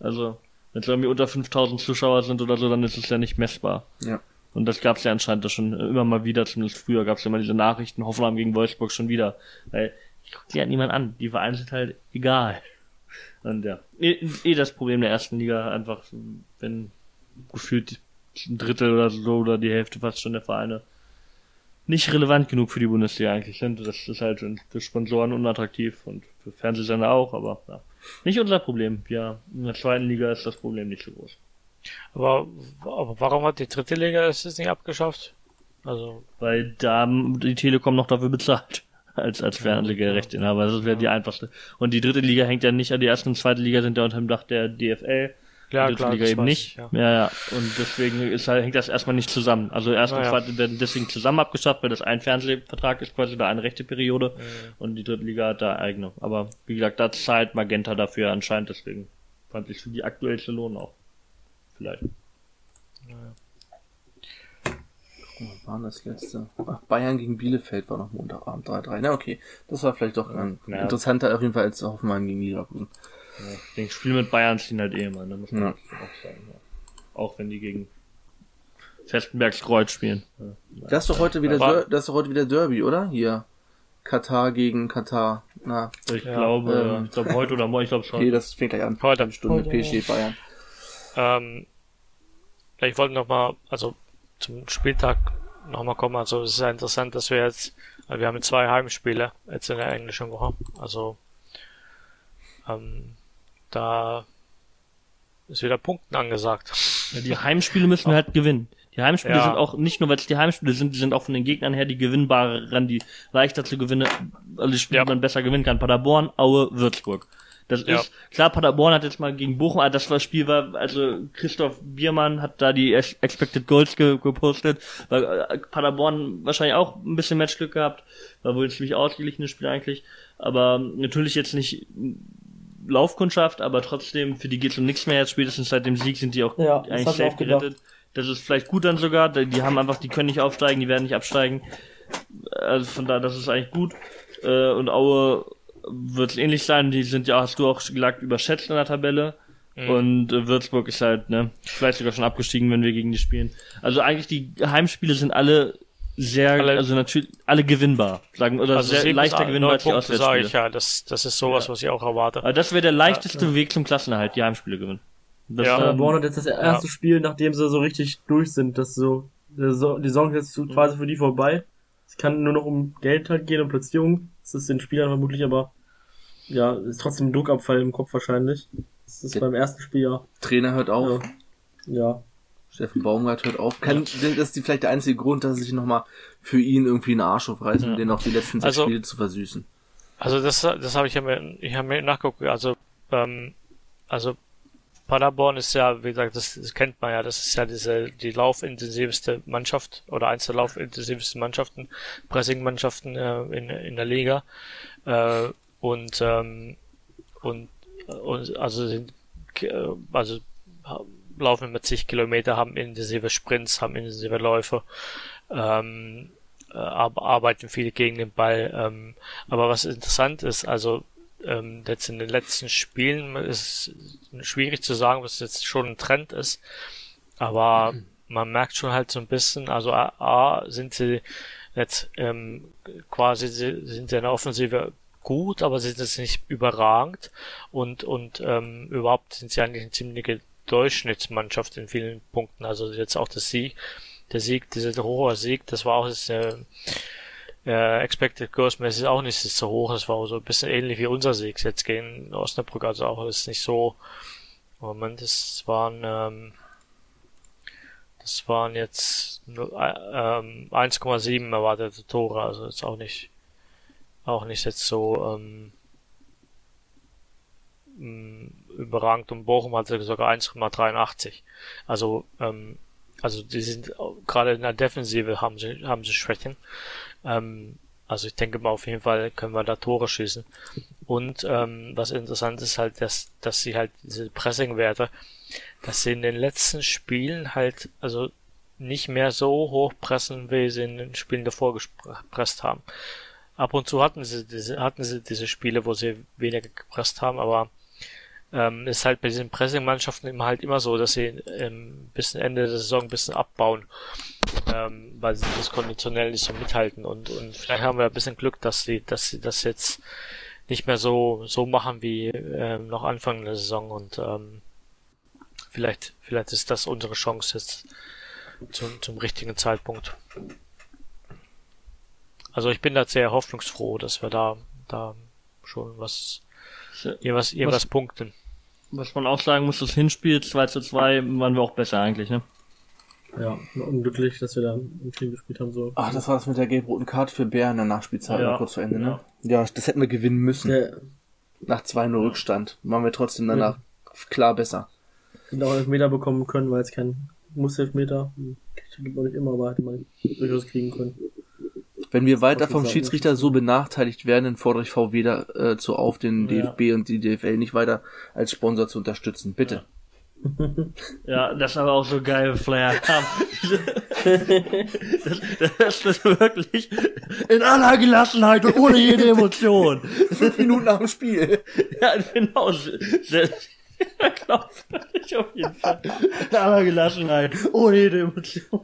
Also, wenn es irgendwie unter 5000 Zuschauer sind oder so, dann ist es ja nicht messbar. Ja. Und das gab es ja anscheinend schon immer mal wieder, zumindest früher gab es ja immer diese Nachrichten, Hoffenheim gegen Wolfsburg schon wieder. Weil ich guck die halt niemand an. Die Vereine sind halt egal. Und ja, eh, eh das Problem der ersten Liga einfach, wenn gefühlt ein Drittel oder so oder die Hälfte fast schon der Vereine nicht relevant genug für die Bundesliga eigentlich sind. Das ist halt für Sponsoren unattraktiv und für Fernsehsender auch, aber ja. Nicht unser Problem. Ja, in der zweiten Liga ist das Problem nicht so groß. Aber, aber warum hat die dritte Liga das jetzt nicht abgeschafft? Also, Weil da die Telekom noch dafür bezahlt. Als, als Fernsehgerechteinhaber. Das wäre die einfachste. Und die dritte Liga hängt ja nicht an die erste und zweite Liga sind ja unter dem Dach der DFL. ja, die dritte klar, Liga eben nicht. ich, ja. ja, ja. Und deswegen ist halt, hängt das erstmal nicht zusammen. Also erste und Ah, ja. zweite werden deswegen zusammen abgeschafft, weil das ein Fernsehvertrag ist, quasi da eine rechte Periode. Mhm. Und die dritte Liga hat da eigene. Aber wie gesagt, da zahlt Magenta dafür anscheinend, deswegen fand ich für die aktuellste Lohn auch. Vielleicht. Was war das letzte? Ach, Bayern gegen Bielefeld war noch Montagabend 3-3. Na okay, das war vielleicht doch ein Ja. interessanter auf jeden Fall als Hoffenheim gegen Leverkusen. Ja, ich denke, Spiel mit Bayern ziehen halt eh immer, ne? muss man Ja. auch sagen. Ja. Auch wenn die gegen Festenbergs Kreuz spielen. Ja. Das ist doch heute wieder, Aber- Der, das ist doch heute wieder Derby, oder? Hier. Katar gegen Katar. Na, Ich Ja, glaube, ähm, ich glaube heute oder morgen, ich glaube schon. okay, das fängt gleich an. Heute. Eine Stunde Heute, PSG Bayern. Ähm, ich wollte noch mal, also zum Spieltag noch mal kommen. Also es ist ja interessant, dass wir jetzt, also wir haben zwei Heimspiele jetzt in der englischen Woche. Also ähm, da ist wieder Punkten angesagt. Ja, die Heimspiele müssen wir halt gewinnen. Die Heimspiele Ja. sind auch nicht nur, weil es die Heimspiele sind, die sind auch von den Gegnern her die gewinnbareren, die leichter zu gewinnen, also die Spiele, Ja. man besser gewinnen kann. Paderborn, Aue, Würzburg. Das Ja. ist, klar, Paderborn hat jetzt mal gegen Bochum, aber das war Spiel war, also Christoph Biermann hat da die Ex- Expected Goals ge gepostet, weil äh, Paderborn wahrscheinlich auch ein bisschen Matchglück gehabt, war wohl ein ziemlich ausgeglichenes Spiel eigentlich, aber natürlich jetzt nicht Laufkundschaft, aber trotzdem, für die geht's um nichts mehr jetzt, spätestens seit dem Sieg sind die auch Ja, eigentlich safe gerettet. Das ist vielleicht gut dann sogar, die haben einfach, die können nicht aufsteigen, die werden nicht absteigen. Also von daher, das ist eigentlich gut. Äh, und Aue wird es ähnlich sein, die sind ja, hast du auch gesagt, überschätzt in der Tabelle. Und äh, Würzburg ist halt, ne, vielleicht sogar schon abgestiegen, wenn wir gegen die spielen. Also eigentlich die Heimspiele sind alle sehr, Alle- also natürlich alle gewinnbar, sagen oder Also sehr leichter gewinnbar als die Punkte, sage Auswärtsspiele. ich ja. Das, das ist sowas, was ich auch erwarte. Aber das wäre der leichteste Weg zum Klassenerhalt, die Heimspiele gewinnen. Das, Ja. ähm, Paderborn hat jetzt das erste Spiel, nachdem sie so richtig durch sind, dass so, die Saison ist jetzt so quasi für die vorbei. Es kann nur noch um Geld halt gehen und Platzierung. Das ist den Spielern vermutlich aber, ja, ist trotzdem ein Druckabfall im Kopf wahrscheinlich. Das ist Ja. beim ersten Spiel ja, Trainer hört auf. ja. Steffen Baumgart hört auf. Kann, Das ist die, vielleicht der einzige Grund, dass ich nochmal für ihn irgendwie einen Arsch aufreißen Ja. und den auch die letzten sechs Also- Spiele zu versüßen. Also das, das habe ich ja mir, ich habe mir nachgeguckt. Also, ähm, also Paderborn ist ja, wie gesagt, das, das kennt man ja, das ist ja diese die laufintensivste Mannschaft oder eins der laufintensivsten Mannschaften, Pressing-Mannschaften äh, in, in der Liga. Äh, und ähm, und, und also sind äh, also laufen mit zig Kilometer, haben intensive Sprints, haben intensive Läufe. Ähm, äh, ar- arbeiten viel gegen den Ball. Ähm, aber was interessant ist, also ähm, jetzt in den letzten Spielen ist es schwierig zu sagen, was jetzt schon ein Trend ist. Aber man merkt schon halt so ein bisschen, also A, sind sie jetzt ähm, quasi sind sie in der Offensive gut, aber sie sind jetzt nicht überragend und und ähm, überhaupt sind sie eigentlich eine ziemliche Durchschnittsmannschaft in vielen Punkten. Also jetzt auch das Sieg, der Sieg, dieser hohe Sieg, das war auch das, äh, äh, Expected Goals mäßig auch nicht so hoch. Das war so ein bisschen ähnlich wie unser Sieg jetzt gegen Osnabrück. Also auch ist nicht so. Moment, das waren ähm, das waren jetzt äh, ähm, 1,7 erwartete Tore. Also ist auch nicht auch nicht jetzt so ähm, mh, überragend. Und Bochum hatte sogar 1,83. Also ähm, also die sind auch- gerade in der Defensive haben sie haben sie Schwächen. Ähm, also ich denke mal auf jeden Fall können wir da Tore schießen. Und ähm, was interessant ist halt, dass dass sie halt diese Pressing-Werte, dass sie in den letzten Spielen halt also nicht mehr so hoch pressen, wie sie in den Spielen davor gepresst haben. Ab und zu hatten sie diese hatten sie diese Spiele, wo sie weniger gepresst haben, aber ähm, ist halt bei diesen Pressing-Mannschaften immer halt immer so, dass sie ähm, bis zum Ende der Saison ein bisschen abbauen, ähm, weil sie das konditionell nicht so mithalten und, und vielleicht haben wir ein bisschen Glück, dass sie, dass sie das jetzt nicht mehr so so machen wie ähm, noch Anfang der Saison und ähm, vielleicht vielleicht ist das unsere Chance jetzt zum, zum richtigen Zeitpunkt. Also ich bin da sehr hoffnungsfroh, dass wir da da schon was irgendwas, irgendwas punkten. Was man auch sagen muss, das Hinspiel 2 zu 2 waren wir auch besser eigentlich, ne? Ja, unglücklich, dass wir da im Team gespielt haben, so. Ach, das war das mit der gelb-roten Karte für Bär in der Nachspielzeit, Ja. ja. kurz vor Ende, ne? Ja, das hätten wir gewinnen müssen. Der, Nach 2-0 Rückstand. Waren wir trotzdem danach klar besser. sind auch Elfmeter bekommen können, weil es kein Muss-Elfmeter. Gibt man nicht immer, aber hätte man durchaus kriegen können. Wenn wir weiter vom. Schiedsrichter so benachteiligt werden, dann fordere ich VW dazu auf, den Ja. DFB und die DFL nicht weiter als Sponsor zu unterstützen. Bitte. Ja, das ist aber auch so geil, Flair. das, das ist wirklich in aller Gelassenheit und ohne jede Emotion. Fünf Minuten nach dem Spiel. Ja, genau. Sehr, glaubwürdig auf jeden Fall. In aller Gelassenheit, ohne jede Emotion.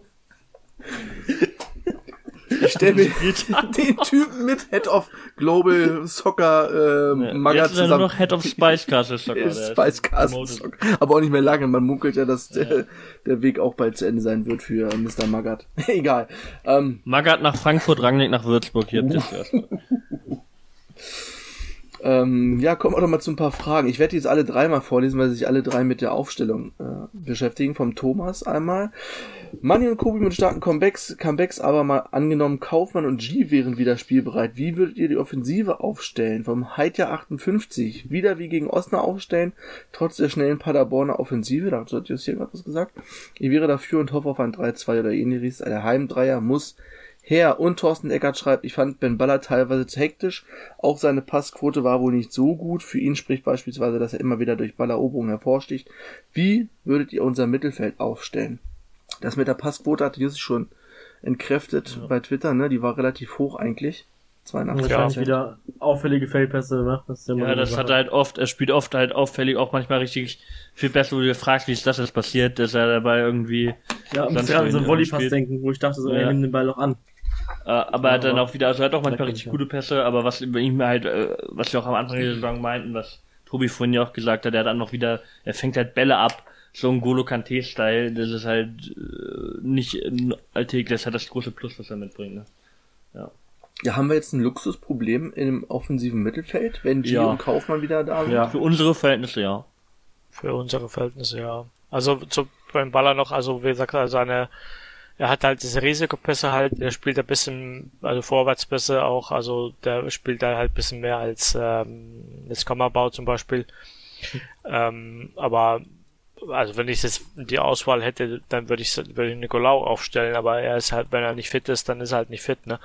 Ich stelle mir den Typen mit Head of Global Soccer ähm, Jetzt Maga ist er nur noch Head of Spice Castle Soccer. Spice Cast. promoted. Aber auch nicht mehr lange. Man munkelt ja, dass der, der Weg auch bald zu Ende sein wird für Mr. Magath. Egal. Ähm, Magath nach Frankfurt, Rangnick nach Würzburg. Hier habt ihr gehört. Ähm, ja, kommen wir doch mal zu ein paar Fragen. Ich werde die jetzt alle drei mal vorlesen, weil sich alle drei mit der Aufstellung äh, beschäftigen. Vom Thomas einmal. Manni und Kobi mit starken Comebacks, Comebacks, aber mal angenommen, Kaufmann und G wären wieder spielbereit. Wie würdet ihr die Offensive aufstellen? Vom Heidja 58. Wieder wie gegen Osnabrück aufstellen, trotz der schnellen Paderborner Offensive. Da hat Jus hier gerade was gesagt. Ich wäre dafür und hoffe auf ein 3-2 oder ähnliches. Der Heimdreier muss her. Und Thorsten Eckert schreibt, ich fand Ben Baller teilweise zu hektisch. Auch seine Passquote war wohl nicht so gut. Für ihn spricht beispielsweise, dass er immer wieder durch Balleroberung hervorsticht. Wie würdet ihr unser Mittelfeld aufstellen? Das mit der Passquote hatte Jussi schon entkräftet ja. bei Twitter, ne? Die war relativ hoch eigentlich. 82 Wahrscheinlich wieder auffällige Feldpässe, ne? Das ja, das hat er halt oft, er spielt oft halt auffällig, auch manchmal richtig viel besser, wo du dir fragst, wie ist das jetzt passiert, dass er dabei irgendwie. Ja, muss ja an so einen Volleypass denken, wo ich dachte, so, ja. er nimmt den Ball doch an. Äh, aber er hat dann auch wieder, also er hat auch manchmal richtig gute Pässe, aber was über ihm halt, äh, was wir auch am Anfang der Saison meinten, was Tobi vorhin ja auch gesagt hat, er hat dann noch wieder, er fängt halt Bälle ab, so ein Golo Kante-Style, das ist halt äh, nicht alltäglich, das hat das große Plus, was er mitbringt, ne? Ja. Ja, haben wir jetzt ein Luxusproblem im offensiven Mittelfeld, wenn Gio ja. und Kaufmann wieder da sind? Ja, für unsere Verhältnisse ja. Für unsere Verhältnisse ja. Also zu, beim Baller noch, also wie gesagt, seine er hat halt diese Risikopässe halt, er spielt ein bisschen, also Vorwärtspässe auch, also der spielt da halt ein bisschen mehr als ähm, das Kammerbau zum Beispiel. ähm, aber also wenn ich jetzt die Auswahl hätte, dann würde ich, würde ich Nicolau aufstellen, aber er ist halt, wenn er nicht fit ist, dann ist er halt nicht fit, ne?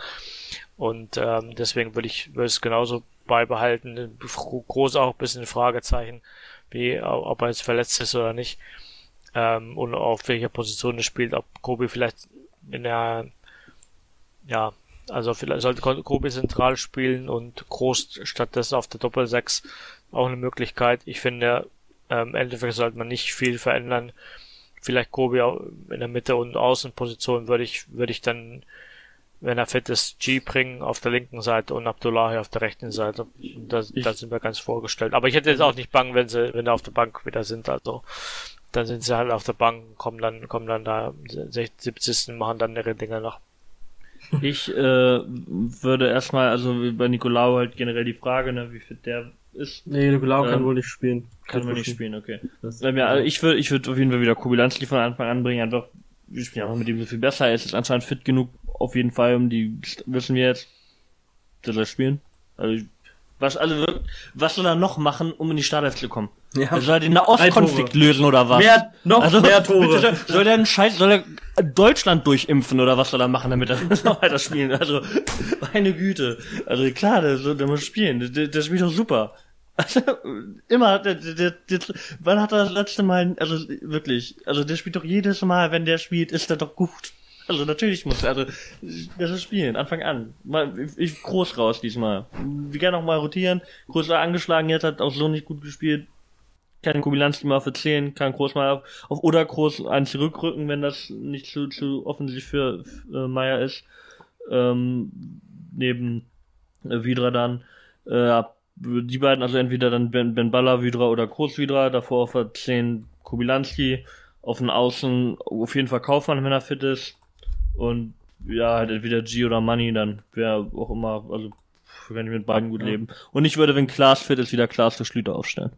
Und ähm, deswegen würde ich würde es genauso beibehalten. Groß auch ein bisschen Fragezeichen, wie ob er jetzt verletzt ist oder nicht ähm, und auf welcher Position er spielt, ob Kobe vielleicht in der, ja, also vielleicht sollte Kobe zentral spielen und Groß stattdessen auf der Doppel 6 auch eine Möglichkeit. Ich finde, ähm, im Endeffekt sollte man nicht viel verändern. Vielleicht Kobe in der Mitte und Außenposition würde ich, würde ich dann, wenn er fit ist, G bringen auf der linken Seite und Abdullahi auf der rechten Seite. Da, da sind wir ganz vorgestellt. Aber ich hätte jetzt auch nicht bang, wenn sie, wenn sie auf der Bank wieder sind. Also dann sind sie halt auf der Bank, kommen dann, kommen dann da 70. machen dann ihre Dinger noch. Ich äh, würde erstmal, also bei Nicolau halt generell die Frage, ne, wie fit der ist. Nee, Nicolau ähm, kann wohl nicht spielen. Kann, wohl nicht spielen, okay. Das, ja, also ich würde ich würde auf jeden Fall wieder Kubilanski von Anfang an bringen, einfach, wir spielen auch mit ihm so viel besser, er ist anscheinend fit genug, auf jeden Fall, um die, wissen wir jetzt, dass er spielen. Also was, also, was soll er noch machen, um in die Startelf zu kommen? Ja. Also soll er den Nahostkonflikt lösen oder was? Mehr, noch also, mehr Tore. soll er einen Scheiß, soll er Deutschland durchimpfen oder was soll er machen, damit er noch weiter spielen? Also, meine Güte. Also klar, der, der muss spielen. Der, der spielt doch super. Also, immer, der, der, der, wann hat er das letzte Mal, also wirklich, also der spielt doch jedes Mal, wenn der spielt, ist er doch gut. Also natürlich muss, also das ist spielen, Anfang an. Mal, ich groß raus diesmal. Wir gerne noch mal rotieren. Groß war angeschlagen, jetzt hat auch so nicht gut gespielt. Kann Kubilanski mal für 10, kann Groß mal auf, auf oder Groß einen zurückrücken, wenn das nicht zu, zu offensiv für, äh, Meier ist. Ähm, neben äh, Vidra dann. Äh, die beiden, also entweder dann Ben, ben Baller, Vidra oder Groß Vidra, davor auf der 10 Kubilanski, auf den Außen auf jeden Fall Kaufmann, wenn er fit ist. Und ja, halt entweder G oder Money, dann wäre auch immer, also kann ich mit beiden gut ja. leben. Und ich würde, wenn Klaas fit ist, wieder Klaas für Schlüter aufstellen.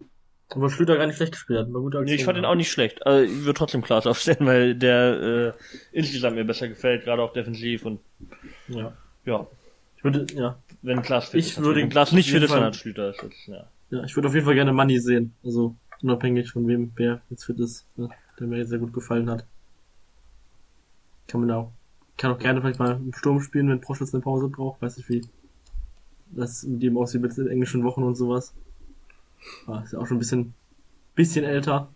Aber Schlüter gar nicht schlecht gespielt hat. War gut nee, ich fand ihn auch nicht schlecht. Also ich würde trotzdem Klaas aufstellen, weil der äh, insgesamt mir besser gefällt, gerade auch defensiv und ja. Ja. Ich würde, ja. Wenn Klaas fit ich ist. Würde wenn Klaas nicht fit ist, dann hat Schlüter ist jetzt, ja. Ja, ich würde auf jeden Fall gerne Money sehen. Also unabhängig von wem wer jetzt fit ist, ne, der mir jetzt sehr gut gefallen hat. Kann man auch kann auch gerne vielleicht mal im Sturm spielen, wenn Proschwitz eine Pause braucht. Weiß nicht, wie das mit dem aussieht mit den englischen Wochen und sowas. Aber ah, ist ja auch schon ein bisschen, bisschen älter.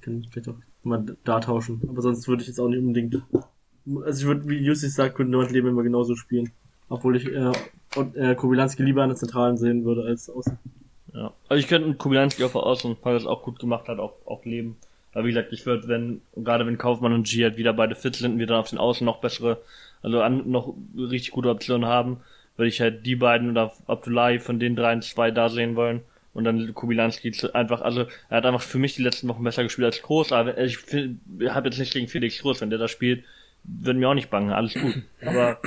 Kann vielleicht auch mal da tauschen. Aber sonst würde ich jetzt auch nicht unbedingt. Also ich würde, wie Justus sagt, könnte Nord Leben immer genauso spielen. Obwohl ich äh, äh, Kobilanski lieber an der Zentralen sehen würde als außen. Ja. Also ich könnte Kobilanski auf der Außen, weil er es auch gut gemacht hat, auch, auch leben. Aber wie gesagt, ich würde, wenn, gerade wenn Kaufmann und G halt wieder beide fit sind, wir dann auf den Außen noch bessere, also an, noch richtig gute Optionen haben, würde ich halt die beiden oder Abdullahi von den dreien zwei da sehen wollen. Und dann Kubilanski einfach, also er hat einfach für mich die letzten Wochen besser gespielt als Groß, aber ich habe jetzt nicht gegen Felix Groß, wenn der da spielt, würden mir auch nicht bangen, alles gut. Aber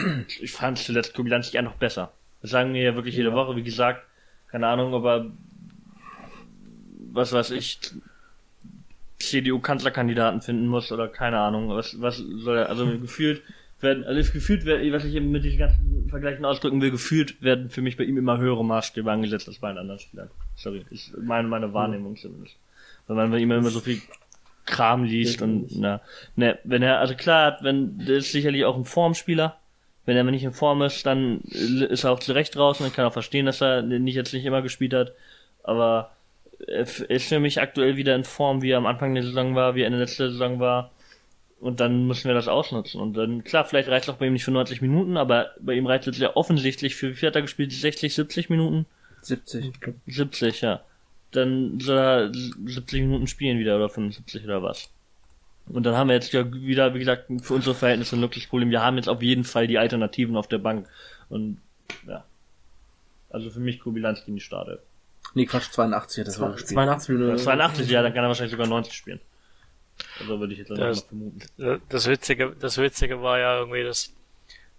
ich fand zuletzt Kubilanski einfach besser. Das sagen wir ja wirklich jede Woche, wie gesagt, keine Ahnung, aber was weiß ich, CDU-Kanzlerkandidaten finden muss oder keine Ahnung, was, was soll er, also gefühlt werden, also gefühlt werden, was ich eben mit diesen ganzen Vergleichen ausdrücken will, gefühlt werden für mich bei ihm immer höhere Maßstäbe angesetzt als bei den anderen Spielern. Sorry, ist meine, meine Wahrnehmung zumindest. Weil man bei ihm immer so viel Kram liest und, na, ne, wenn er, also klar, wenn, der ist sicherlich auch ein Formspieler, wenn er nicht in Form ist, dann ist er auch zurecht draußen und kann auch verstehen, dass er nicht jetzt nicht immer gespielt hat. Aber er ist für mich aktuell wieder in Form, wie er am Anfang der Saison war, wie er in der letzten Saison war. Und dann müssen wir das ausnutzen. Und dann, klar, vielleicht reicht es auch bei ihm nicht für 90 Minuten, aber bei ihm reicht es ja offensichtlich für, wie viel hat er gespielt? 60, 70 Minuten? 70. 70, ja. Dann soll er 70 Minuten spielen wieder oder 75 oder was. Und dann haben wir jetzt ja wieder, wie gesagt, für unsere Verhältnisse ein wirkliches Problem. Wir haben jetzt auf jeden Fall die Alternativen auf der Bank. Und ja. Also für mich Kubilanski in die Stade. Nee, Quatsch, 82 hat das mal gespielt. 82 Minuten. 82, ja, dann kann er wahrscheinlich sogar 90 spielen. Also würde ich jetzt Das- mal vermuten. Das Witzige, das Witzige war ja irgendwie, dass,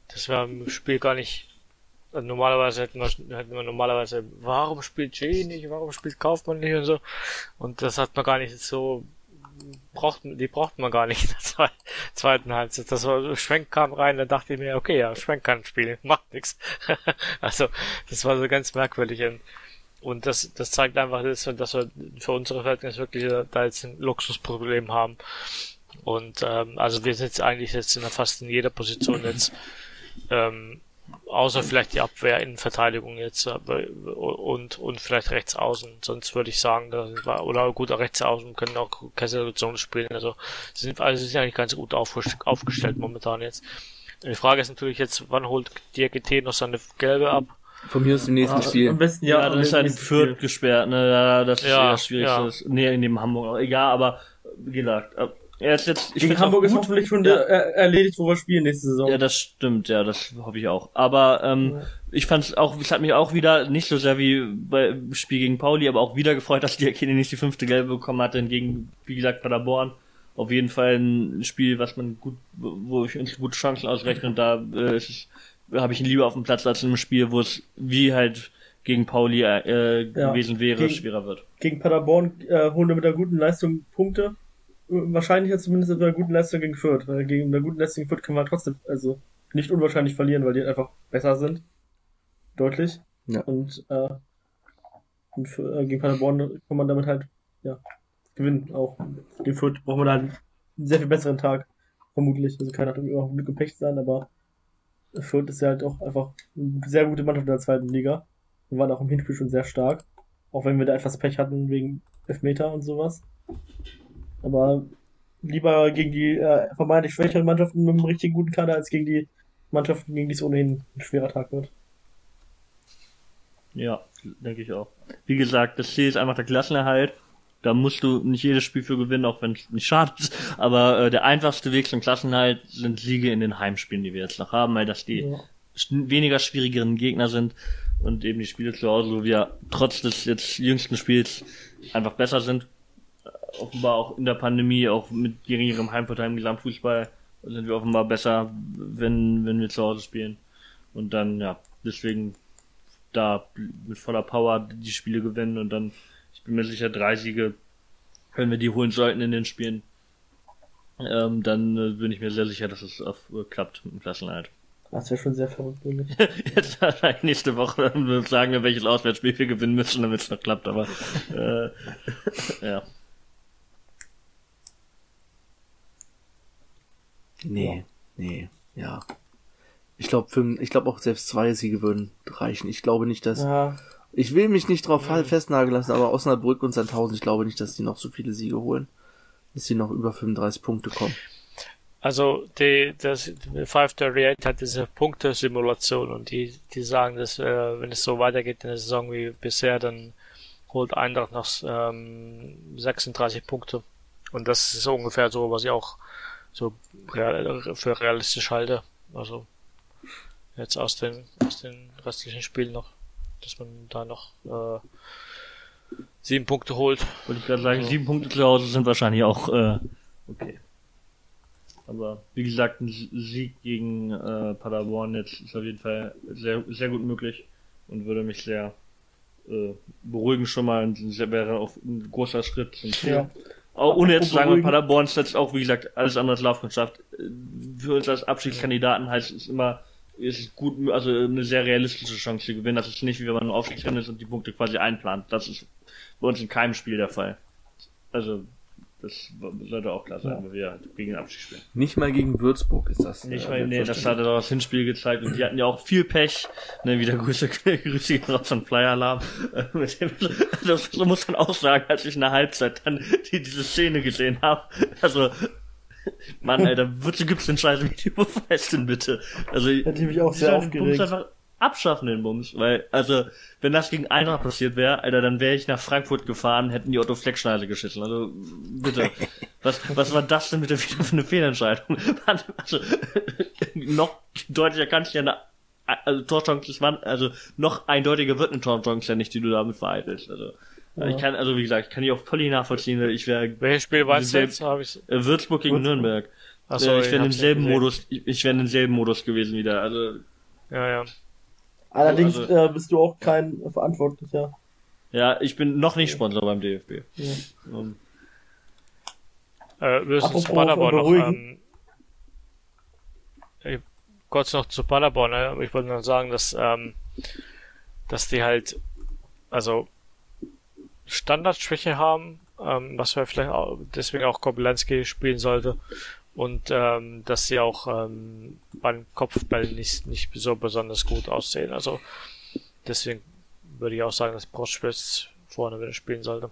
dass wir im Spiel gar nicht, also normalerweise hätten wir, hätten wir normalerweise, warum spielt Jay nicht, warum spielt Kaufmann nicht und so. Und das hat man gar nicht so, braucht, die braucht man gar nicht in der zwe- zweiten Halbzeit. Das war, Schwenk kam rein, da dachte ich mir, okay, ja, Schwenk kann spielen, macht nichts. also, das war so ganz merkwürdig. Und, und das, das zeigt einfach, dass wir, dass wir für unsere Verhältnisse wirklich äh, da jetzt ein Luxusproblem haben. Und ähm, also wir sind jetzt eigentlich jetzt in fast in jeder Position jetzt, ähm, außer vielleicht die Abwehr in Verteidigung jetzt aber, und und vielleicht rechts außen. Sonst würde ich sagen, da sind wir, oder gut rechts außen können auch Kessel spielen. Also sind also sind eigentlich ganz gut aufgestellt, aufgestellt momentan jetzt. Die Frage ist natürlich jetzt, wann holt DRGT noch seine Gelbe ab? Von mir aus im nächsten Ah, Spiel. Am besten Ja, ja. dann ist halt in Fürth Spiel. gesperrt, ne, ja, das ist Ja, schwierig. ja. Das, nee, neben Hamburg auch. Egal, aber, wie gesagt, äh, er ist jetzt, ich Gegen auch Hamburg ist hoffentlich schon Ja. äh, erledigt, wo wir spielen nächste Saison. Ja, das stimmt, ja, das hoffe ich auch. Aber ähm, Ja. ich fand's auch, es hat mich auch wieder nicht so sehr wie beim Spiel gegen Pauli, aber auch wieder gefreut, dass die Akine nicht die fünfte Gelbe bekommen hatte, hingegen, wie gesagt, Paderborn. Auf jeden Fall ein Spiel, was man gut, wo ich uns gute Chancen ausrechne und da äh, ist es- habe ich ihn lieber auf dem Platz als in einem Spiel, wo es wie halt gegen Pauli äh, Ja, gewesen wäre, gegen- schwerer wird. Gegen Paderborn äh, holen wir mit einer guten Leistung Punkte. Äh, Wahrscheinlich ja zumindest mit einer guten Leistung gegen Fürth. Weil gegen eine gute Leistung gegen Fürth können wir trotzdem, also nicht unwahrscheinlich verlieren, weil die einfach besser sind. Deutlich. Ja. Und, äh, und für, äh, gegen Paderborn kann man damit halt, ja, gewinnen. Auch gegen Fürth brauchen wir da halt einen sehr viel besseren Tag. Vermutlich. Also keiner hat irgendwie auch Glück und Pech sein, aber Fürth ist ja halt auch einfach eine sehr gute Mannschaft in der zweiten Liga. Wir waren auch im Hinspiel schon sehr stark. Auch wenn wir da etwas Pech hatten wegen Elfmeter und sowas. Aber lieber gegen die äh, vermeintlich schwächeren Mannschaften mit einem richtig guten Kader als gegen die Mannschaften, gegen die es ohnehin ein schwerer Tag wird. Ja, denke ich auch. Wie gesagt, das Ziel ist einfach der Klassenerhalt. Da musst du nicht jedes Spiel für gewinnen, auch wenn es nicht schade ist. Aber äh, der einfachste Weg zum Klassenerhalt sind Siege in den Heimspielen, die wir jetzt noch haben, weil das die Ja. weniger schwierigeren Gegner sind und eben die Spiele zu Hause, wo wir trotz des jetzt jüngsten Spiels einfach besser sind. Äh, Offenbar auch in der Pandemie, auch mit geringerem Heimvorteil im Gesamtfußball sind wir offenbar besser, wenn, wenn wir zu Hause spielen. Und dann, ja, deswegen da mit voller Power die Spiele gewinnen und dann, ich bin mir sicher, drei Siege, wenn wir die holen sollten in den Spielen, ähm, dann äh, bin ich mir sehr sicher, dass es auf, äh, klappt mit dem Klassenerhalt. Das wäre schon sehr verrückt. Jetzt wahrscheinlich nächste Woche wir sagen wir, welches Auswärtsspiel wir gewinnen müssen, damit es noch klappt, aber äh, ja. Nee, nee, ja. Ich glaube, ich glaube auch selbst zwei Siege würden reichen. Ich glaube nicht, dass. Ja, Ich will mich nicht drauf fall- festnageln lassen, aber Osnabrück und Sandhausen, ich glaube nicht, dass die noch so viele Siege holen. Dass die noch über 35 Punkte kommen. Also die, das Five Thirty hat diese Punktesimulation und die, die sagen, dass äh, wenn es so weitergeht in der Saison wie bisher, dann holt Eintracht noch ähm, 36 Punkte. Und das ist ungefähr so, was ich auch so real, für realistisch halte. Also jetzt aus den aus den restlichen Spielen noch, dass man da noch äh, sieben Punkte holt. Wollte ich gerade sagen, Also- sieben Punkte zu Hause sind wahrscheinlich auch äh, okay. Aber wie gesagt, ein Sieg gegen äh, Paderborn jetzt ist auf jeden Fall sehr, sehr gut möglich und würde mich sehr äh, beruhigen schon mal und wäre auch ein großer Schritt zum Ziel. ja. Auch ohne jetzt zu sagen. Paderborn ist jetzt auch, wie gesagt, alles andere als Laufkundschaft. Für uns als Abstiegskandidaten heißt es immer, ist gut, also eine sehr realistische Chance zu gewinnen. Das ist nicht, wie wenn man im Aufstiegsrennen ist und die Punkte quasi einplant. Das ist bei uns in keinem Spiel der Fall. Also, das sollte auch klar sein, wenn wir halt gegen den Abstieg spielen. Nicht mal gegen Würzburg ist das. Nicht äh, mal, nee, das hat er doch das Hinspiel gezeigt und die hatten ja auch viel Pech. Ne, wieder Grüße, Grüße raus an Flyer Alarm. Das so muss man auch sagen, als ich in der Halbzeit dann die, diese Szene gesehen habe. Also, Mann, Alter, wozu gibt's den scheiß Videobeweis denn bitte? Also, Hätte ich mich auch sehr den Bums aufgeregt. einfach abschaffen, den Bums. Weil, also, wenn das gegen Eintracht passiert wäre, Alter, dann wäre ich nach Frankfurt gefahren, hätten die Otto Fleckschneise geschissen. Also, bitte. Was, was war das denn bitte wieder für eine Fehlentscheidung? Mann, Also, noch deutlicher kann ich ja eine, also Torchance ist man, also noch eindeutiger wird eine Torchance ja nicht, die du damit vereitelst. Also, ich kann, also wie gesagt, ich kann die auch völlig nachvollziehen, weil ich wäre Welches Spiel du Selb- jetzt? Hab ich, äh, Würzburg gegen Würzburg. Nürnberg. Achso, äh, ich den wäre in demselben. Modus, ich, ich wäre in demselben Modus gewesen wieder. Also, Ja, ja. Allerdings Also- äh, bist du auch kein Verantwortlicher. ja, ich bin noch nicht Sponsor beim DFB. Ja. Ähm, Äh, wir müssen zu Paderborn noch, beruhigen. ähm, äh, kurz noch zu Paderborn, ne? ich wollte noch sagen, dass, ähm, dass die halt, also, Standardschwäche haben, ähm, was wir vielleicht auch, deswegen auch Kobylanski spielen sollte, und, ähm, dass sie auch, ähm, beim Kopfball nicht, nicht so besonders gut aussehen, also, deswegen würde ich auch sagen, dass Broschwitz vorne wieder spielen sollte.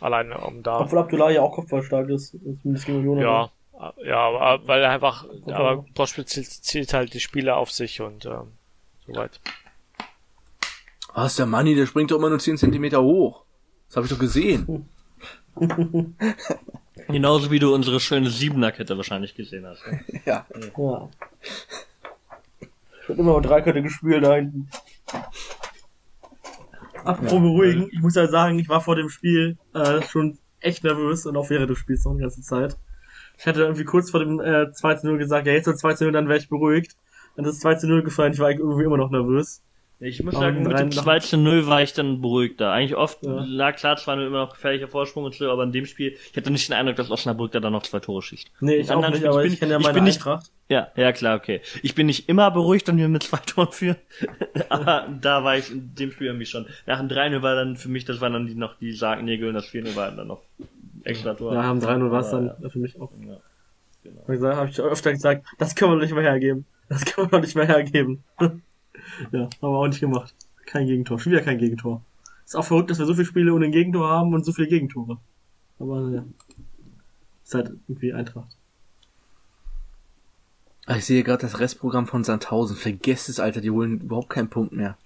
Alleine um da. Obwohl Abdullah ja auch kopfballstark ist. Zumindest gegen Union. Ja, ja, aber weil er einfach, Kommt aber. Broschspiel zielt, zielt halt die Spieler auf sich und ähm, soweit. Was, der Manni, der springt doch immer nur 10 Zentimeter hoch. Das habe ich doch gesehen. genauso wie du unsere schöne Siebener-Kette wahrscheinlich gesehen hast. ne? Ja. Ja. Ich hab immer noch Dreikette gespielt da hinten. Apropos beruhigen, ich muss ja sagen, ich war vor dem Spiel äh, schon echt nervös und auch während des Spiels noch die ganze Zeit. Ich hatte irgendwie kurz vor dem äh, 2 zu 0 gesagt, ja jetzt wird 2 zu 0, dann wäre ich beruhigt. Dann ist es 2 zu 0 gefallen, ich war irgendwie immer noch nervös. Ich muss sagen, mit dem nach- 2 zu 0 war ich dann beruhigter. Eigentlich oft, Ja. na klar, zwar immer noch gefährlicher Vorsprung und so, aber in dem Spiel, ich hatte nicht den Eindruck, dass Osnabrück da dann noch zwei Tore schießt. Nee, ich auch nicht, aber bin- ich kenne ja ich meine bin nicht- Eintracht. Ja, ja klar, okay. Ich bin nicht immer beruhigt, wenn wir mit zwei Toren führen, aber da war ich in dem Spiel irgendwie schon. Nach dem 3 war dann für mich, das waren dann die, noch die Sargnägel und das 4 war dann noch extra Tor. Ja, haben 3-0 war es Ja, dann für mich auch. ja. Genau. Hab ich ich öfter gesagt, das können wir nicht mehr hergeben. Das können wir nicht mehr hergeben. ja, haben wir auch nicht gemacht. Kein Gegentor. Schon wieder kein Gegentor. Ist auch verrückt, dass wir so viele Spiele ohne Gegentor haben und so viele Gegentore. Aber ja. Ist halt irgendwie Eintracht. Ah, Ich sehe gerade das Restprogramm von Sandhausen. Vergesst es, Alter, die holen überhaupt keinen Punkt mehr.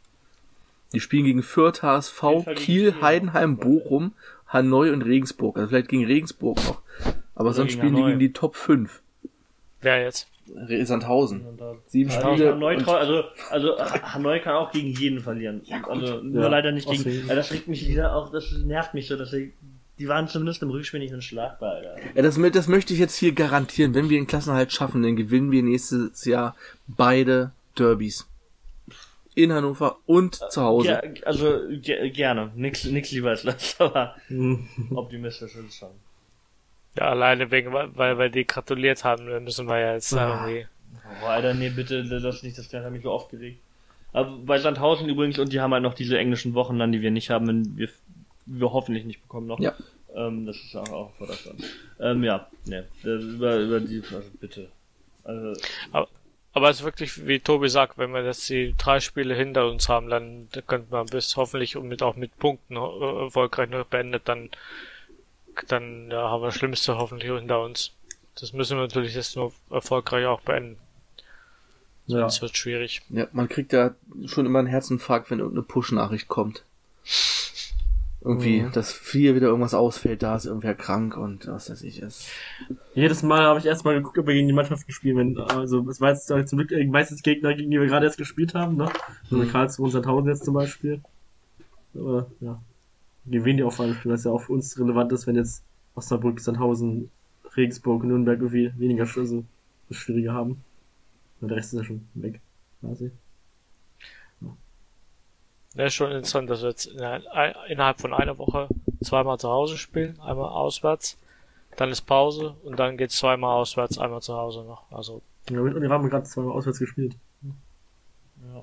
Die spielen gegen Fürth, HSV, Kiel. Heidenheim, Bochum, Hanoi und Regensburg. Also vielleicht gegen Regensburg noch. Aber Oder sonst spielen die Hanoi. gegen die Top 5. Wer jetzt? Sandhausen. Sieben Also Spiele. Hanoi, also, also Hanoi kann auch gegen jeden verlieren. also nur Ja, leider nicht gegen. Also das regt mich wieder auch, das nervt mich so, dass sie, die waren zumindest im Rückspiel nicht unschlagbar, Alter. Ja, das, das möchte ich jetzt hier garantieren. Wenn wir den Klassenhalt schaffen, dann gewinnen wir nächstes Jahr beide Derbys. In Hannover und zu Hause. Ja, also ge gerne. Nix, nix lieber als das, aber optimistisch ist es schon. Ja, alleine wegen, weil, weil die gratuliert haben, dann müssen wir ja jetzt Ah. irgendwie. Oh, Alter, nee, bitte, das nicht, das hat mich so aufgeregt. Aber bei Sandhausen übrigens, und die haben halt noch diese englischen Wochen dann, die wir nicht haben, wenn wir, wir hoffentlich nicht bekommen noch. Ja. Ähm, das ist auch, auch Vorderstand. Ähm, ja, ne, über, über die, also bitte. Also, Aber es ist wirklich, wie Tobi sagt, wenn wir jetzt die drei Spiele hinter uns haben, dann könnte man bis hoffentlich und mit, auch mit Punkten äh, erfolgreich noch beendet, dann, dann ja, haben wir das Schlimmste hoffentlich hinter uns. Das müssen wir natürlich jetzt nur erfolgreich auch beenden. Ja. Sonst wird schwierig. Ja, man kriegt ja schon immer einen Herzinfarkt, wenn irgendeine Push-Nachricht kommt. Irgendwie, Mhm. dass hier wieder irgendwas ausfällt, da ist irgendwer krank und was weiß ich. Es Jedes Mal habe ich erstmal geguckt, ob wir gegen die Mannschaften spielen. Wenn, also es war jetzt zum Glück meistens Gegner, gegen die wir gerade erst gespielt haben, ne? So Mhm. mhm. Karlsruhe und Sandhausen jetzt zum Beispiel. Aber ja. Gewinnen die auch vor allem Spiel, was ja auch für uns relevant ist, wenn jetzt Osnabrück, Sandhausen, Regensburg Nürnberg irgendwie weniger also das Schwierige haben. Und der Rest ist ja schon weg, quasi. Ja, ist schon interessant, dass wir jetzt in- innerhalb von einer Woche zweimal zu Hause spielen, einmal auswärts. dann ist Pause und dann geht's zweimal auswärts, einmal zu Hause noch. Also Ja, und wir haben gerade zweimal auswärts gespielt. Ja.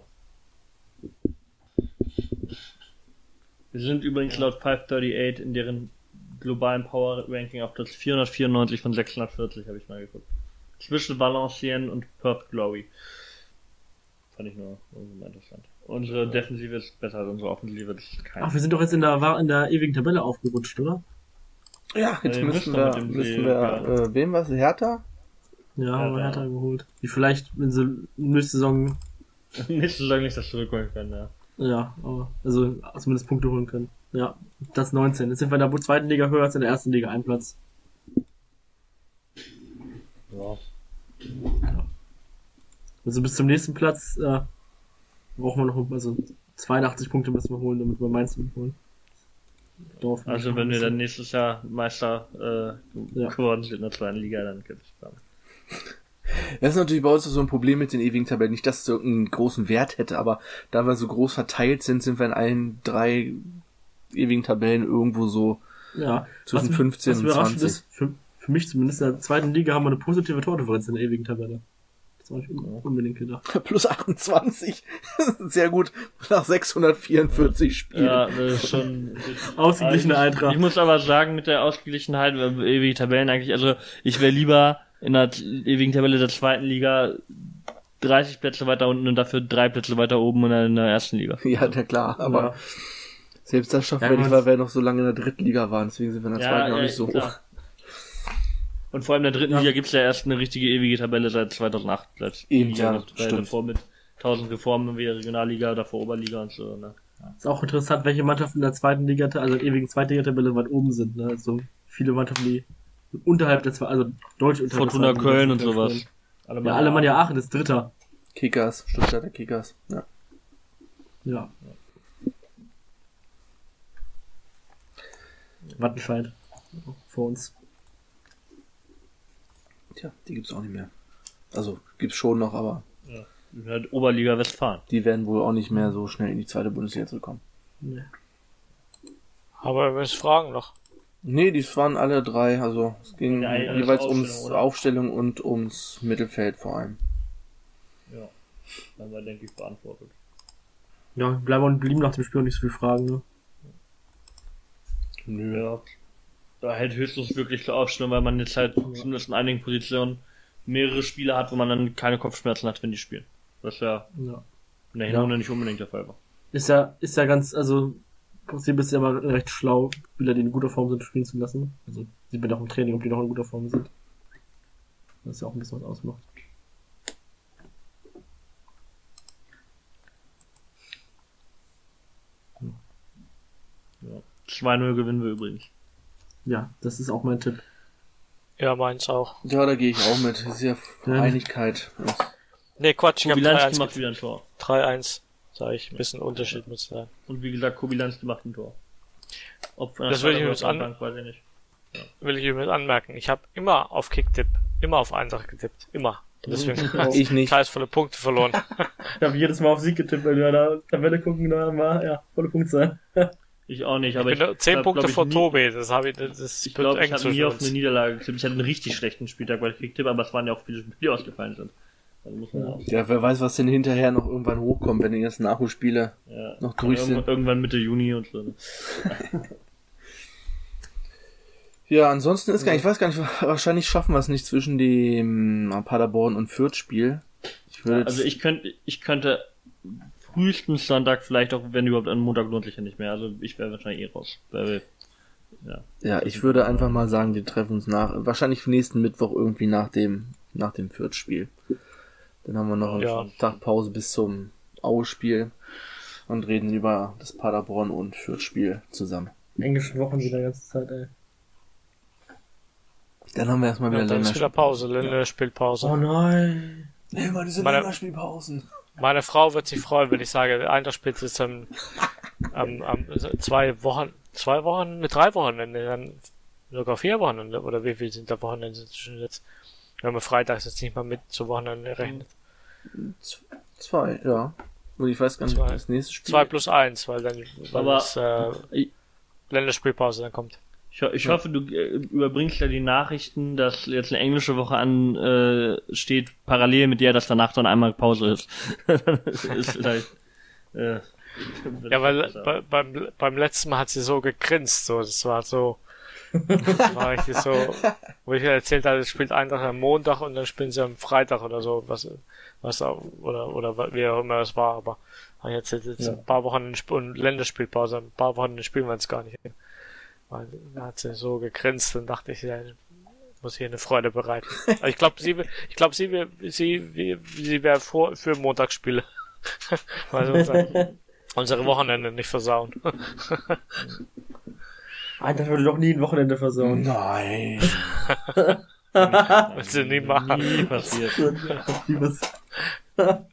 Wir sind übrigens laut 538 in deren globalen Power Ranking auf Platz 494 von 640, habe ich mal geguckt. Zwischen Valenciennes und Perth Glory. Fand ich nur irgendwie mal interessant. Unsere Defensive ist besser als unsere Offensive, das ist kein. Ach, wir sind doch jetzt in der, war in der ewigen Tabelle aufgerutscht, oder? Ja, jetzt Ja, müssen wir, müssen wir, ja. äh, wem was? Hertha? Ja, haben wir ja. Hertha geholt. Die vielleicht, wenn sie nächste Saison, Nächste Saison nicht das zurückholen können, ja. Ja, aber, also zumindest Punkte holen können. Ja, Platz 19. Jetzt sind wir in der zweiten Liga höher als in der ersten Liga, ein Platz. ja. Also bis zum nächsten Platz äh, brauchen wir noch, also 82 Punkte müssen wir holen, damit wir Mainz holen. Ich Also wenn wir dann nächstes Jahr Meister äh, Ja. geworden sind in der zweiten Liga, dann könnte ich sagen. Das ist natürlich bei uns so ein Problem mit den ewigen Tabellen. Nicht, dass es irgendeinen großen Wert hätte, aber da wir so groß verteilt sind, sind wir in allen drei ewigen Tabellen irgendwo so ja, zwischen was- 15 was und überraschend 20. Ist, für, für mich zumindest in der zweiten Liga haben wir eine positive Tordifferenz in der ewigen Tabelle. Das nicht un unbedingt gedacht. plus 28. Sehr gut. Nach 644 Spielen. Ja, das ist schon. Ausgeglichene ich, Eintracht. Ich muss aber sagen, mit der Ausgeglichenheit, ewige Tabellen eigentlich, also ich wäre lieber in der ewigen Tabelle der zweiten Liga 30 Plätze weiter unten und dafür drei Plätze weiter oben in der, in der ersten Liga. Ja, na klar, aber Ja. selbst das schaffen Ja, wir nicht, weil wir noch so lange in der dritten Liga waren. Deswegen sind wir in der zweiten auch nicht so hoch. Und vor allem in der dritten Ja. Liga gibt's ja erst eine richtige ewige Tabelle seit 2008. Seit Eben, Liga, ja, stimmt. Davor mit 1000 Reformen wie Regionalliga, davor Oberliga und so. Ne? Ist auch interessant, welche Mannschaften in der zweiten Liga, also in der ewigen zweiten Liga-Tabelle weit oben sind. Ne? Also viele Mannschaften, die unterhalb der zwei, also deutlich unterhalb Fortuna der Köln und sowas. spielen. Ja, Alemannia Aachen ist Dritter. Kickers, Stuttgarter Kickers. Ja. Ja. Wattenscheid. Vor uns. Tja, die gibt's auch nicht mehr. Also gibt's schon noch, aber Halt Oberliga Westfalen. die werden wohl auch nicht mehr so schnell in die zweite Bundesliga zurückkommen. Nee. Aber wir müssen fragen noch. Nee, die waren alle drei, also es ging Ja, jeweils Aufstellung, ums oder? Aufstellung und ums Mittelfeld vor allem. Ja. Dann war, denke ich, beantwortet. Ja, bleiben und blieben nach dem Spiel auch nicht so viele Fragen, ne? Nö. Ja. Da hält höchstens wirklich zur Aufstellung, weil man jetzt halt zumindest in einigen Positionen mehrere Spiele hat, wo man dann keine Kopfschmerzen hat, wenn die spielen. Was ja Ja. in der Hinrunde nicht unbedingt der Fall war. Ist ja, ist ja ganz, also, Prinzip ist ja mal recht schlau, Spieler, die in guter Form sind, spielen zu lassen. Also, sieht man auch im Training, ob die noch in guter Form sind. Das ist ja auch ein bisschen was ausmacht. Ja. 2-0 gewinnen wir übrigens. Ja, das ist auch mein Tipp. Ja, meins auch. Ja, da gehe ich auch mit. Das ist ja. Einigkeit. Nee, Quatsch, ich habe Kubilanski macht 3-1. wieder ein Tor. 3-1, sag ich. Ein bisschen Unterschied muss sein. Und wie gesagt, Kubilanski macht ein Tor. Ob Das will ich mir jetzt an- Bank, weiß ich nicht. Will ich übrigens anmerken. Ich habe immer auf Kicktipp, immer auf Eintracht getippt. Immer. Deswegen Ich nicht. teils volle Punkte verloren. Ich habe jedes Mal auf Sieg getippt, weil wir da Tabelle gucken, da war, ja, volle Punktzahl. Ich auch nicht, Ich aber bin ich, nur 10 glaub- Punkte glaub ich vor nie- Tobi. Das habe ich, das ist Ich glaube, ich habe nie auf eine. Niederlage getippt. Ich hatte einen richtig schlechten Spieltag, weil ich gekriegt habe, aber es waren ja auch viele Spiele, die ausgefallen sind. Ja, wer weiß, was denn hinterher noch irgendwann hochkommt, wenn die ersten Nachholspiele Ja. noch durch Irgendwann, sind. irgendwann Mitte Juni und so. ne? Ja, ansonsten ist gar nicht, ich weiß gar nicht, wahrscheinlich schaffen wir es nicht zwischen dem äh, Paderborn und Fürth Spiel. Ich würde Also ich könnte, ich könnte frühestens Sonntag, vielleicht auch, wenn überhaupt am Montag lohnt sich ja nicht mehr. Also ich wäre wahrscheinlich eh raus. Weil, ja. ja, ich würde einfach mal sagen, wir treffen uns nach, wahrscheinlich nächsten Mittwoch irgendwie nach dem, nach dem Fürth Spiel. Dann haben wir noch einen Ja. Tag Pause bis zum Aue-Spiel und reden über das Paderborn und Fürth Spiel zusammen. Englischen Wochen wieder die ganze Zeit, ey. Dann haben wir erstmal wieder Ja, dann ist wieder Pause, Länderspielpause. Oh nein. Nee, mal diese Meine- Länderspielpausen. Meine Frau wird sich freuen, wenn ich sage, Eintracht spielt jetzt am, am, am zwei Wochen, zwei Wochen, mit drei Wochenende, dann sogar vier Wochenende, oder wie viel sind da Wochenende zwischen jetzt? Wenn man freitags jetzt nicht mal mit zu Wochenende rechnet. Zwei, ja. Und ich weiß gar nicht, Zwei. das nächste Spiel. Zwei plus eins, weil dann, weil Aber- das, äh, Ich- Länderspielpause dann kommt. Ich, ich hoffe, du äh, überbringst ja die Nachrichten, dass jetzt eine englische Woche ansteht, äh, steht, parallel mit der, dass danach dann einmal Pause ist. ist vielleicht, äh, Ja, weil bei, beim, beim letzten Mal hat sie so gegrinst, so, das war so, das war richtig so, wo ich ihr erzählt hatte, es spielt Eintracht am Montag und dann spielen sie am Freitag oder so, was, was auch, oder, oder wie auch immer es war, aber jetzt, jetzt, jetzt Ja. ein paar Wochen und Länderspielpause, ein paar Wochen spielen wir es gar nicht. Weil, da hat sie so gegrinst und dachte ich, ja, ich muss hier eine Freude bereiten. Aber ich glaube, sie, ich glaube, sie, wär- sie, sie, sie wäre vor, für Montagsspiele. Weil sie unser, unsere Wochenende nicht versauen. Alter, würde doch nie ein Wochenende versauen. Nein. Will sie nie machen. nie passiert.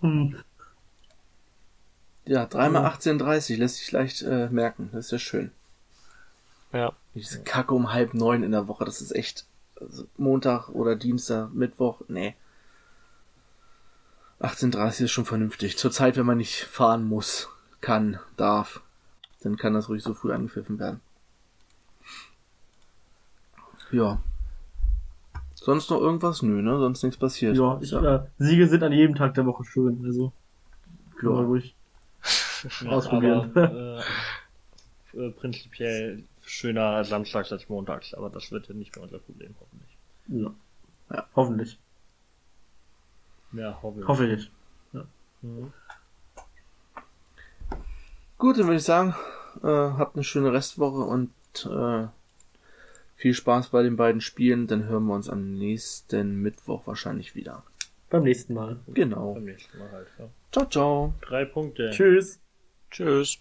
Hm. Ja, dreimal 18.30 lässt sich leicht äh, merken. Das ist ja schön. Ja. Diese Kacke um halb neun in der Woche, das ist echt also Montag oder Dienstag, Mittwoch, nee. 18.30 ist schon vernünftig. Zur Zeit, wenn man nicht fahren muss, kann, darf, dann kann das ruhig so früh angepfiffen werden. Ja. Sonst noch irgendwas? Nö, ne? Sonst nichts passiert. Ja, ich, äh, Siege sind an jedem Tag der Woche schön, also. Kann man Ja. ruhig ausprobieren. Aber, äh, äh, prinzipiell schöner samstags als montags, aber das wird ja nicht mehr unser Problem, hoffentlich. ja. Ja. Hoffentlich. Ja, hoffentlich. Hoffe ich. Mhm. Gut, dann würde ich sagen, äh, habt eine schöne Restwoche und äh, viel Spaß bei den beiden Spielen. Dann hören wir uns am nächsten Mittwoch wahrscheinlich wieder. Beim nächsten Mal. Genau. Beim nächsten Mal halt. Ja. Ciao, ciao. Drei Punkte. Tschüss. Tschüss.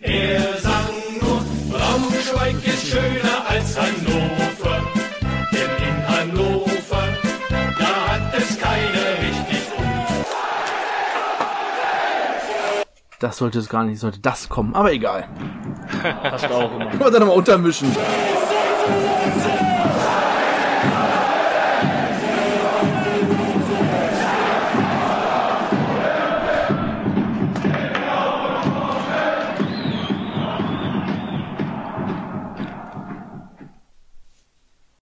Er sang nur, Braunschweig ist schöner als Hannover. Das sollte es gar nicht, sollte das kommen, aber egal. Passt auch immer. Wir dann nochmal untermischen.